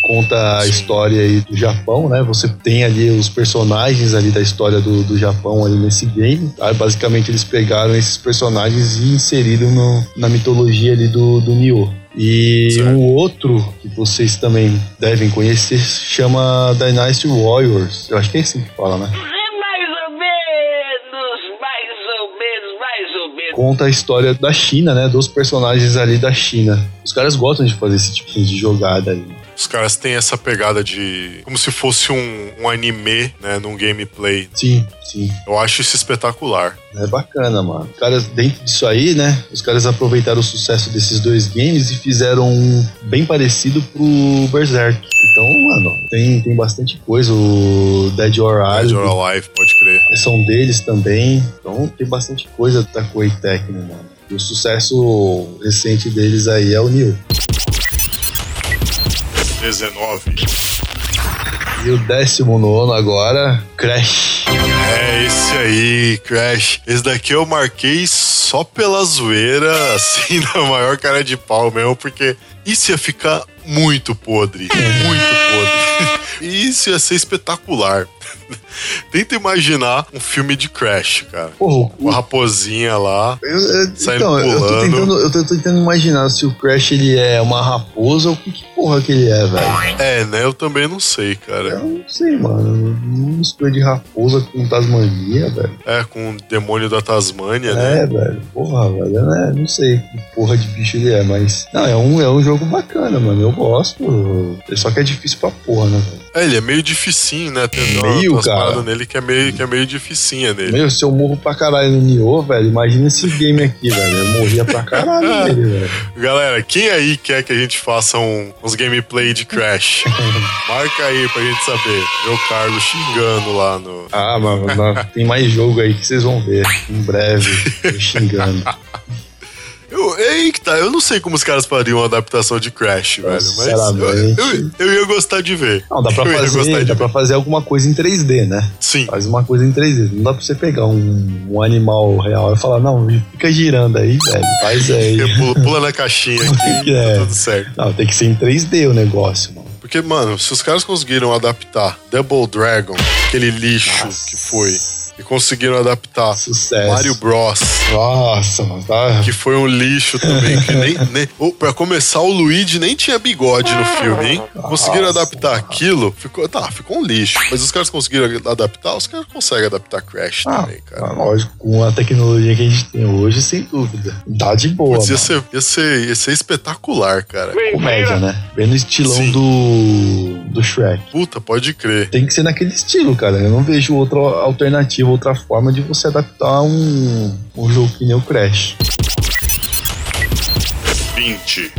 Conta a Sim. história aí do Japão, né? Você tem ali os personagens ali da história do, do Japão ali nesse game. Tá? Basicamente eles pegaram esses personagens e inseriram no- na mitologia ali do, do Nioh. E Certo. um outro que vocês também devem conhecer chama Dynasty Warriors. Eu acho que é assim que fala, né? Mais ou menos, mais ou menos, mais ou menos. conta a história da China, né? Dos personagens ali da China. Os caras gostam de fazer esse tipo de jogada aí. Os caras têm essa pegada de. como se fosse um, um anime, né, num gameplay. Sim, sim. Eu acho isso espetacular. É bacana, mano. Os caras, dentro disso aí, né? Os caras aproveitaram o sucesso desses dois games e fizeram um bem parecido pro Berserk. Então, mano, tem, tem bastante coisa. O Dead or Dead Alive or Alive, pode crer. são deles também. Então, tem bastante coisa da Koei Tecmo, mano. E o sucesso recente deles aí é o Nioh. 19. E o décimo nono agora, Crash. É esse aí, Crash. Esse daqui eu marquei só pela zoeira, assim, na maior cara de pau mesmo, porque isso ia ficar muito podre. Muito podre. E isso ia ser espetacular. Tenta imaginar um filme de Crash, cara. Porra, Com a raposinha lá. Eu, eu- Saindo então, eu tô, pulando. tentando, eu tô tentando imaginar se o Crash ele é uma raposa ou que, que porra que ele é, velho. É, né? Eu também não sei, Eu cara. não sei, mano. Uma mistura de raposa com Tasmania, velho. É, com o demônio da Tasmânia, né? É, velho. Porra, velho. Né? Não sei que porra de bicho ele é, mas. Não, é um, é um jogo bacana, mano. Eu gosto. Só que é difícil pra porra, né, velho? É, ele é meio dificinho, né? Tem umas cara. nele que é meio, que é meio dificinha nele. Meu, se eu morro pra caralho no Nioh, velho, imagina esse game aqui, velho. Eu morria pra caralho nele, velho. Galera, quem aí quer que a gente faça um- uns gameplay de Crash? Marca aí pra gente saber. Meu Carlos xingando lá no. Ah, não, tem mais jogo aí que vocês vão ver em breve, eu xingando. Eu, tá, eu não sei como os caras fariam uma adaptação de Crash, velho. Mas eu, eu, eu ia gostar de ver. Não, dá pra eu fazer, de dá pra fazer alguma coisa em 3D, né? Sim. Faz uma coisa em 3D. Não dá pra você pegar um, um animal real e falar, não, fica girando aí, velho. Faz aí. Pula, pula na caixinha aqui, É. tá tudo certo. Não, tem que ser em 3D o negócio, mano. Porque, mano, se os caras conseguiram adaptar Double Dragon, aquele lixo Nossa. que foi, E conseguiram adaptar Sucesso. Mario Bros. Nossa, mano. Tá... Que foi um lixo também. Que nem, nem, oh, pra começar, o Luigi nem tinha bigode no filme, hein? Conseguiram Nossa, adaptar aquilo. Ficou, tá, ficou um lixo. Mas os caras conseguiram adaptar, os caras conseguem adaptar Crash Ah, também, cara. lógico, com a tecnologia que a gente tem hoje, sem dúvida. Dá de boa. Putz, ia, mano. ser, ia, ser, ia ser espetacular, cara. Comédia, né? Bem no estilão Sim. do, do Shrek. Puta, pode crer. Tem que ser naquele estilo, cara. Eu não vejo outra alternativa, outra forma de você adaptar um, um jogo que nem o Crash. 20.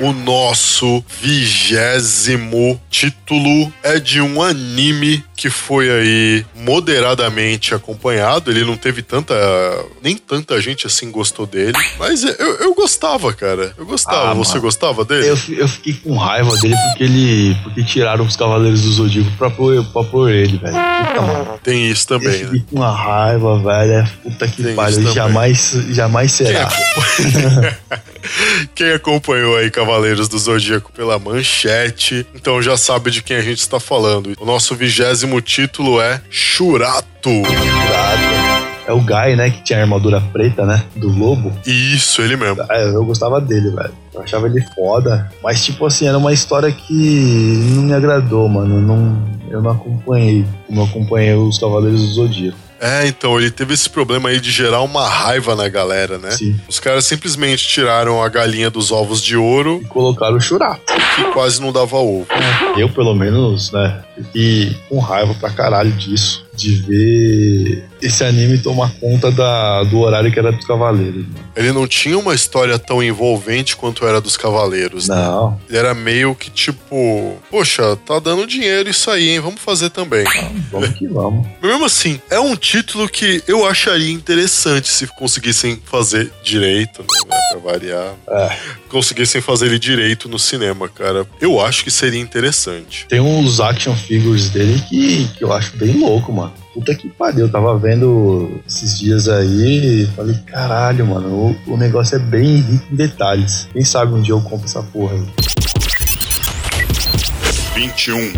O nosso vigésimo título é de um anime que foi aí moderadamente acompanhado. Ele não teve tanta. Nem tanta gente assim gostou dele. Mas eu, eu gostava, cara. Eu gostava. Ah, Você mano. gostava dele? Eu, eu fiquei com raiva dele porque ele. Porque tiraram os Cavaleiros do Zodíaco pra pôr, pra pôr ele, velho. Puta, mano. Tem isso Eu também, fiquei né? com uma raiva, velho. É Puta que pariu. Jamais, jamais Quem, será. acompanha- Quem acompanhou aí Cavaleiros do Zodíaco pela manchete, então já sabe de quem a gente está falando. O nosso vigésimo título é Shurato. Cuidado. É o Guy, né? Que tinha a armadura preta, né? Do lobo. Isso, ele mesmo. Ah, eu gostava dele, velho. Eu achava ele foda. Mas, tipo assim, era uma história que não me agradou, mano. Eu não, eu não acompanhei como eu acompanhei os Cavaleiros do Zodíaco. É, então, ele teve esse problema aí de gerar uma raiva na galera, né? Sim. Os caras simplesmente tiraram a galinha dos ovos de ouro E colocaram o Churato. que quase não dava ovo. Eu, pelo menos, né? Fiquei com raiva pra caralho disso. De ver esse anime tomar conta da, do horário que era dos Cavaleiros. mano. Ele não tinha uma história tão envolvente quanto era dos Cavaleiros, né? Não, Ele era meio que tipo, poxa, tá dando dinheiro isso aí, hein? Vamos fazer também. vamos que vamos. Mesmo assim, é um título que eu acharia interessante se conseguissem fazer direito, né? Pra variar. É. Conseguissem fazer ele direito no cinema, cara. Eu acho que seria interessante. Tem uns action figures dele que, que eu acho bem louco, mano puta que pariu. Eu tava vendo esses dias aí e falei, caralho, mano, o, o negócio é bem rico em detalhes. Quem sabe um dia eu compro essa porra aí. 21.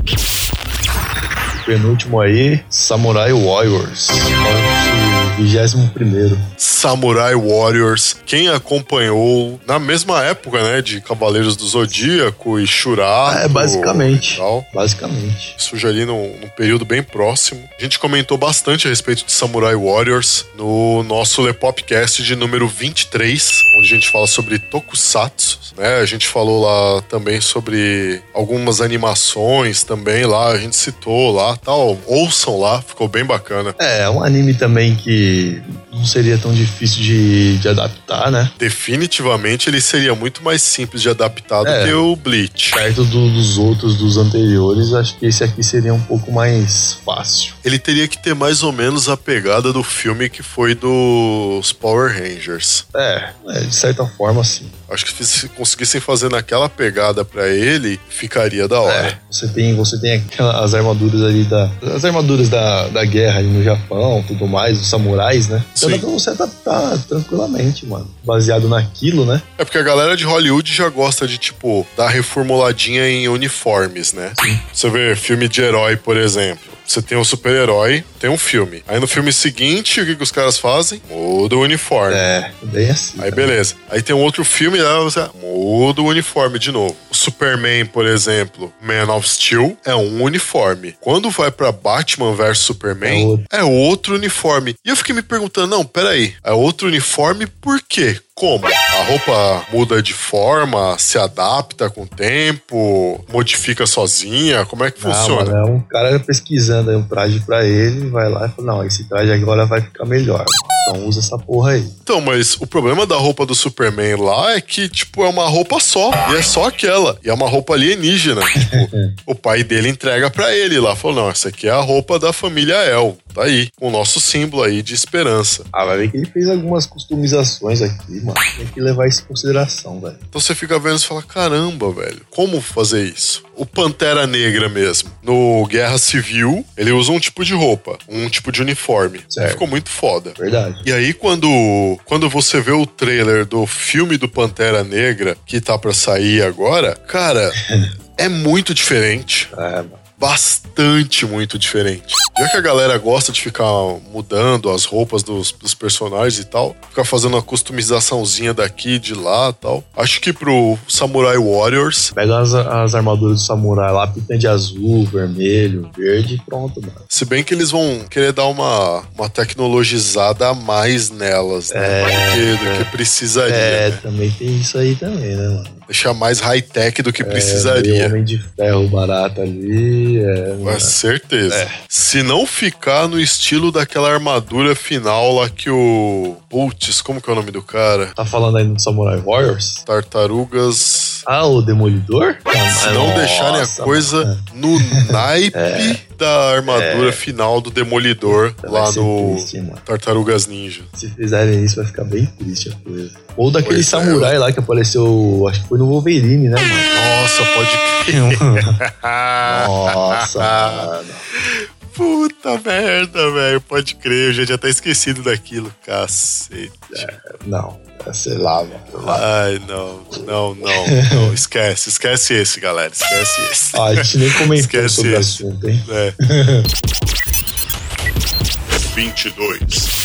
Penúltimo aí, Samurai Warriors. 21. Samurai Warriors. Quem acompanhou na mesma época, né? De Cavaleiros do Zodíaco e Shurato. Ah, é, basicamente. Basicamente. surge ali num, num, período bem próximo. A gente comentou bastante a respeito de Samurai Warriors no nosso Lepopcast de número 23, onde a gente fala sobre Tokusatsu, né? A gente falou lá também sobre algumas animações também lá, a gente citou lá, tal. Ouçam lá, ficou bem bacana. É, é um anime também que não seria tão difícil de, de adaptar, né? Definitivamente ele seria muito mais simples de adaptar do É. que o Bleach. Perto do- dos outros, dos anteriores, acho que esse aqui seria um pouco mais fácil. Ele teria que ter mais ou menos a pegada do filme que foi dos Power Rangers. É, é, de certa forma, sim. Acho que se conseguissem fazer naquela pegada pra ele, ficaria da hora. É, você tem, você tem aquela- as armaduras ali da. As armaduras da, da guerra ali no Japão, tudo mais, os samurais, né? Então Sim. dá pra você adaptar tranquilamente, mano. Baseado naquilo, né? É porque a galera de Hollywood já gosta de, tipo, dar reformuladinha em uniformes, né? Você vê filme de herói, por exemplo. Você tem um super-herói, tem um filme. Aí no filme seguinte, o que, que os caras fazem? Muda o uniforme. É, bem assim. Aí beleza. Aí tem um outro filme, aí você muda o uniforme de novo. O Superman, por exemplo, Man of Steel, é um uniforme. Quando vai pra Batman vs Superman, É outro. é outro uniforme. E eu fiquei me perguntando, não, peraí, é outro uniforme por quê? Como? A roupa muda de forma, se adapta com o tempo, modifica sozinha? Como é que Ah, funciona? mano, é um cara pesquisando aí um traje pra ele, vai lá e fala, não, esse traje agora vai ficar melhor. Então usa essa porra aí. Então, mas o problema da roupa do Superman lá é que, tipo, é uma roupa só. E é só aquela. E é uma roupa alienígena. Tipo, o pai dele entrega pra ele lá. Falou: não, essa aqui é a roupa da família El. Tá aí. Com o nosso símbolo aí de esperança. Ah, vai ver que ele fez algumas customizações aqui, mano. Tem que levar isso em consideração, velho. Então você fica vendo e fala: caramba, velho, como fazer isso? O Pantera Negra mesmo. No Guerra Civil, ele usa um tipo de roupa, um tipo de uniforme. Certo. Ficou muito foda. Verdade. E aí, quando, quando você vê o trailer do filme do Pantera Negra, que tá pra sair agora, cara, é muito diferente. É, mano. Bastante muito diferente. Já que a galera gosta de ficar mudando as roupas dos, dos personagens e tal, ficar fazendo uma customizaçãozinha daqui, de lá e tal. Acho que pro Samurai Warriors, Pega as, as armaduras do samurai lá, pinta de azul, vermelho, verde e pronto, mano. se bem que eles vão querer dar uma, uma tecnologizada a mais nelas, né? do, que, do que precisaria. É, né? também tem isso aí também, né, mano? Deixar mais high-tech do que É, precisaria. Homem de ferro barato ali, é, Com certeza. Se não ficar no estilo daquela armadura final lá que o. Putz, como que é o nome do cara? Tá falando aí no Samurai Warriors? Tartarugas. Ah, o Demolidor? Se não Nossa, deixarem a coisa mano. no naipe da armadura final do Demolidor lá no triste. Tartarugas Ninja. Se fizerem isso, vai ficar bem triste a coisa. Ou daquele Pois é, samurai lá que apareceu, acho que foi no Wolverine, né, mano? Nossa, pode crer. Nossa, mano. Puta merda, velho. Pode crer, eu já tinha até esquecido daquilo. Cacete. Não, é, sei lá, mano. Ai, não, não, não, não. Esquece, esquece esse, galera. Esquece esse. Ah, a gente nem comentou Esquece sobre o esse. assunto, hein? É. 22.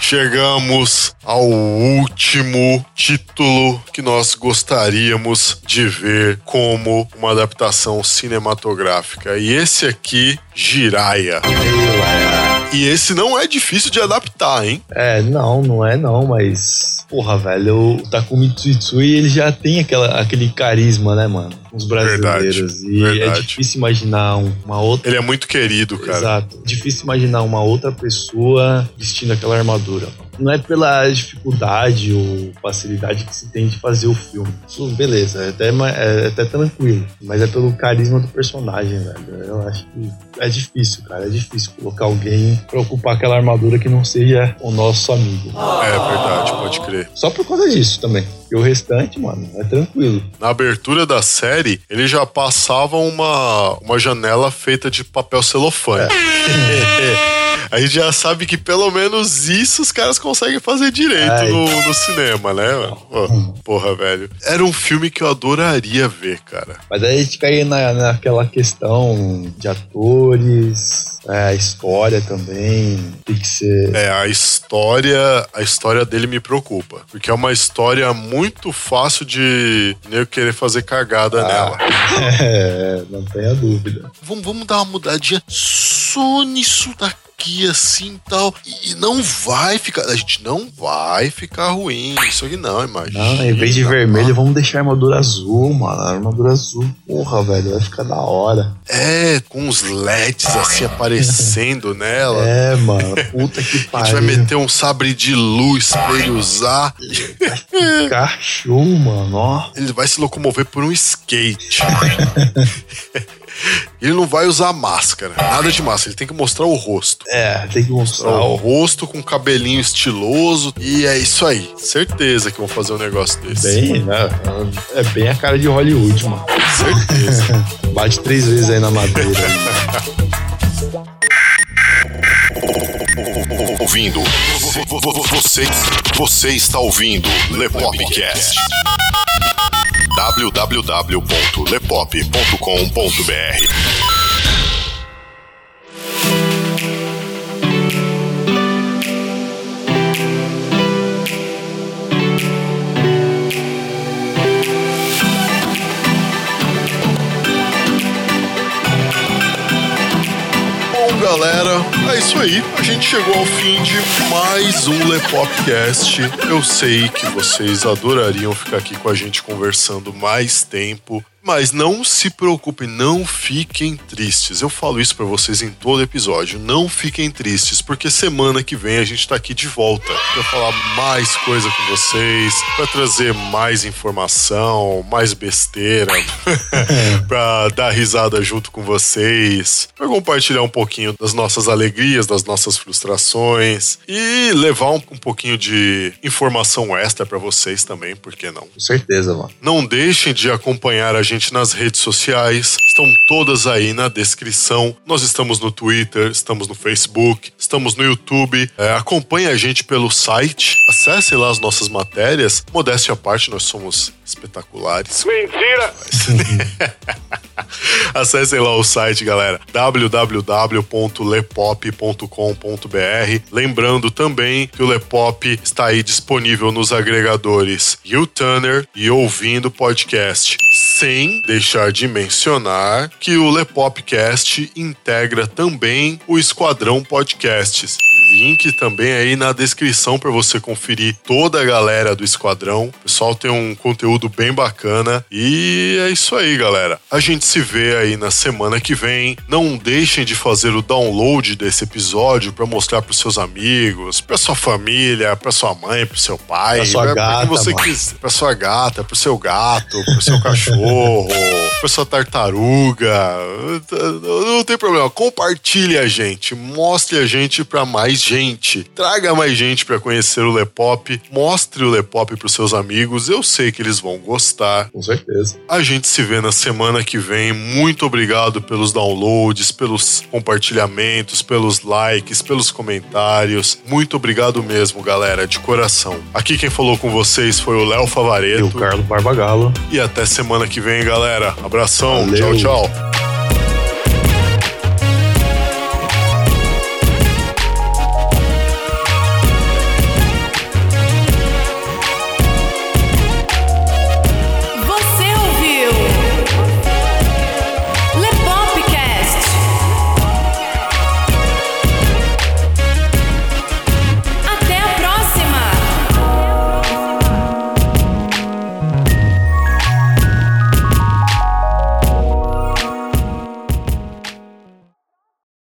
Chegamos ao último título que nós gostaríamos de ver como uma adaptação cinematográfica. E esse aqui, Jiraya. Lá. E esse não é difícil de adaptar, hein? É, não, não é não, mas. Porra, velho, o Takumi Tsutsui, ele já tem aquela, aquele carisma, né, mano? Os brasileiros. e é verdade. difícil imaginar um- uma outra. Ele é muito querido, cara. Exato. Difícil imaginar uma outra pessoa vestindo aquela armadura. Não é pela dificuldade ou facilidade que se tem de fazer o filme. Isso, beleza, é até, é até tranquilo. Mas é pelo carisma do personagem, velho. Eu acho que é difícil, cara. É difícil colocar alguém pra ocupar aquela armadura que não seja o nosso amigo. É verdade, pode crer. Só por causa disso também. E o restante, mano, é tranquilo. Na abertura da série, ele já passava uma, uma janela feita de papel celofane. A gente já sabe que pelo menos isso os caras conseguem fazer direito Ai. no, no cinema, né? Pô, porra, velho. Era um filme que eu adoraria ver, cara. Mas aí a gente cai na, naquela questão de atores, é, a história também. Tem que ser. É, a história, a história dele me preocupa. Porque é uma história muito fácil de nem eu querer fazer cagada nela. É, não tenha dúvida. vamos, vamos dar uma mudadinha só nisso daqui, assim tal. E não vai ficar. A gente não vai ficar ruim. Isso aqui não, imagina. Não, em vez de vermelho, vamos deixar a armadura azul, mano. A armadura azul. Porra, velho, vai ficar da hora. É, com os LEDs assim aparecendo nela. É, mano. Puta que A gente pariu. vai meter um sabre de luz pra ele usar. Show, mano. Ó. Ele vai se locomover por um skate. ele não vai usar máscara. Nada de máscara. Ele tem que mostrar o rosto. É, tem que mostrar o o rosto com cabelinho estiloso. E é isso aí. Certeza que vão fazer um negócio desse. bem, né? É bem a cara de Hollywood, mano. Certeza. Bate três vezes aí na madeira. Ouvindo. Vo- vo- vo- Você, você está ouvindo Lepopcast. www.lepop.com.br galera, é isso aí. A gente chegou ao fim de mais um Lepopcast. Eu sei que vocês adorariam ficar aqui com a gente conversando mais tempo. Mas não se preocupem, não fiquem tristes. Eu falo isso pra vocês em todo episódio. Não fiquem tristes, porque semana que vem a gente tá aqui de volta pra falar mais coisa com vocês, pra trazer mais informação, mais besteira, pra dar risada junto com vocês, pra compartilhar um pouquinho das nossas alegrias, das nossas frustrações e levar um, um pouquinho de informação extra pra vocês também, por que não? Com certeza, mano. Não deixem de acompanhar a gente nas redes sociais. Estão todas aí na descrição. Nós estamos no Twitter, estamos no Facebook, estamos no YouTube. É, acompanhe a gente pelo site. Acesse lá as nossas matérias. Modéstia à parte, nós somos espetaculares. Mentira! Acessem lá o site, galera, www.lepop.com.br. Lembrando também que o Lepop está aí disponível nos agregadores YouTuner e Ouvindo Podcast. Sem deixar de mencionar que o Lepopcast integra também o Esquadrão Podcasts link também aí na descrição para você conferir toda a galera do Esquadrão. O pessoal tem um conteúdo bem bacana e é isso aí, galera. A gente se vê aí na semana que vem. Não deixem de fazer o download desse episódio para mostrar para seus amigos, para sua família, para sua mãe, para seu pai, Pra sua pra gata, quem você quiser, para sua gata, para seu gato, para seu cachorro, para sua tartaruga. Não tem problema. Compartilhe a gente, mostre a gente para mais gente. Traga mais gente para conhecer o Lepop, mostre o Lepop para seus amigos. Eu sei que eles vão gostar. Com certeza. A gente se vê na semana que vem. Muito obrigado pelos downloads, pelos compartilhamentos, pelos likes, pelos comentários. Muito obrigado mesmo, galera, de coração. Aqui quem falou com vocês foi o Léo E o Favareto. Carlos Barbagalo. E até semana que vem, galera. Abração. Valeu. Tchau, tchau.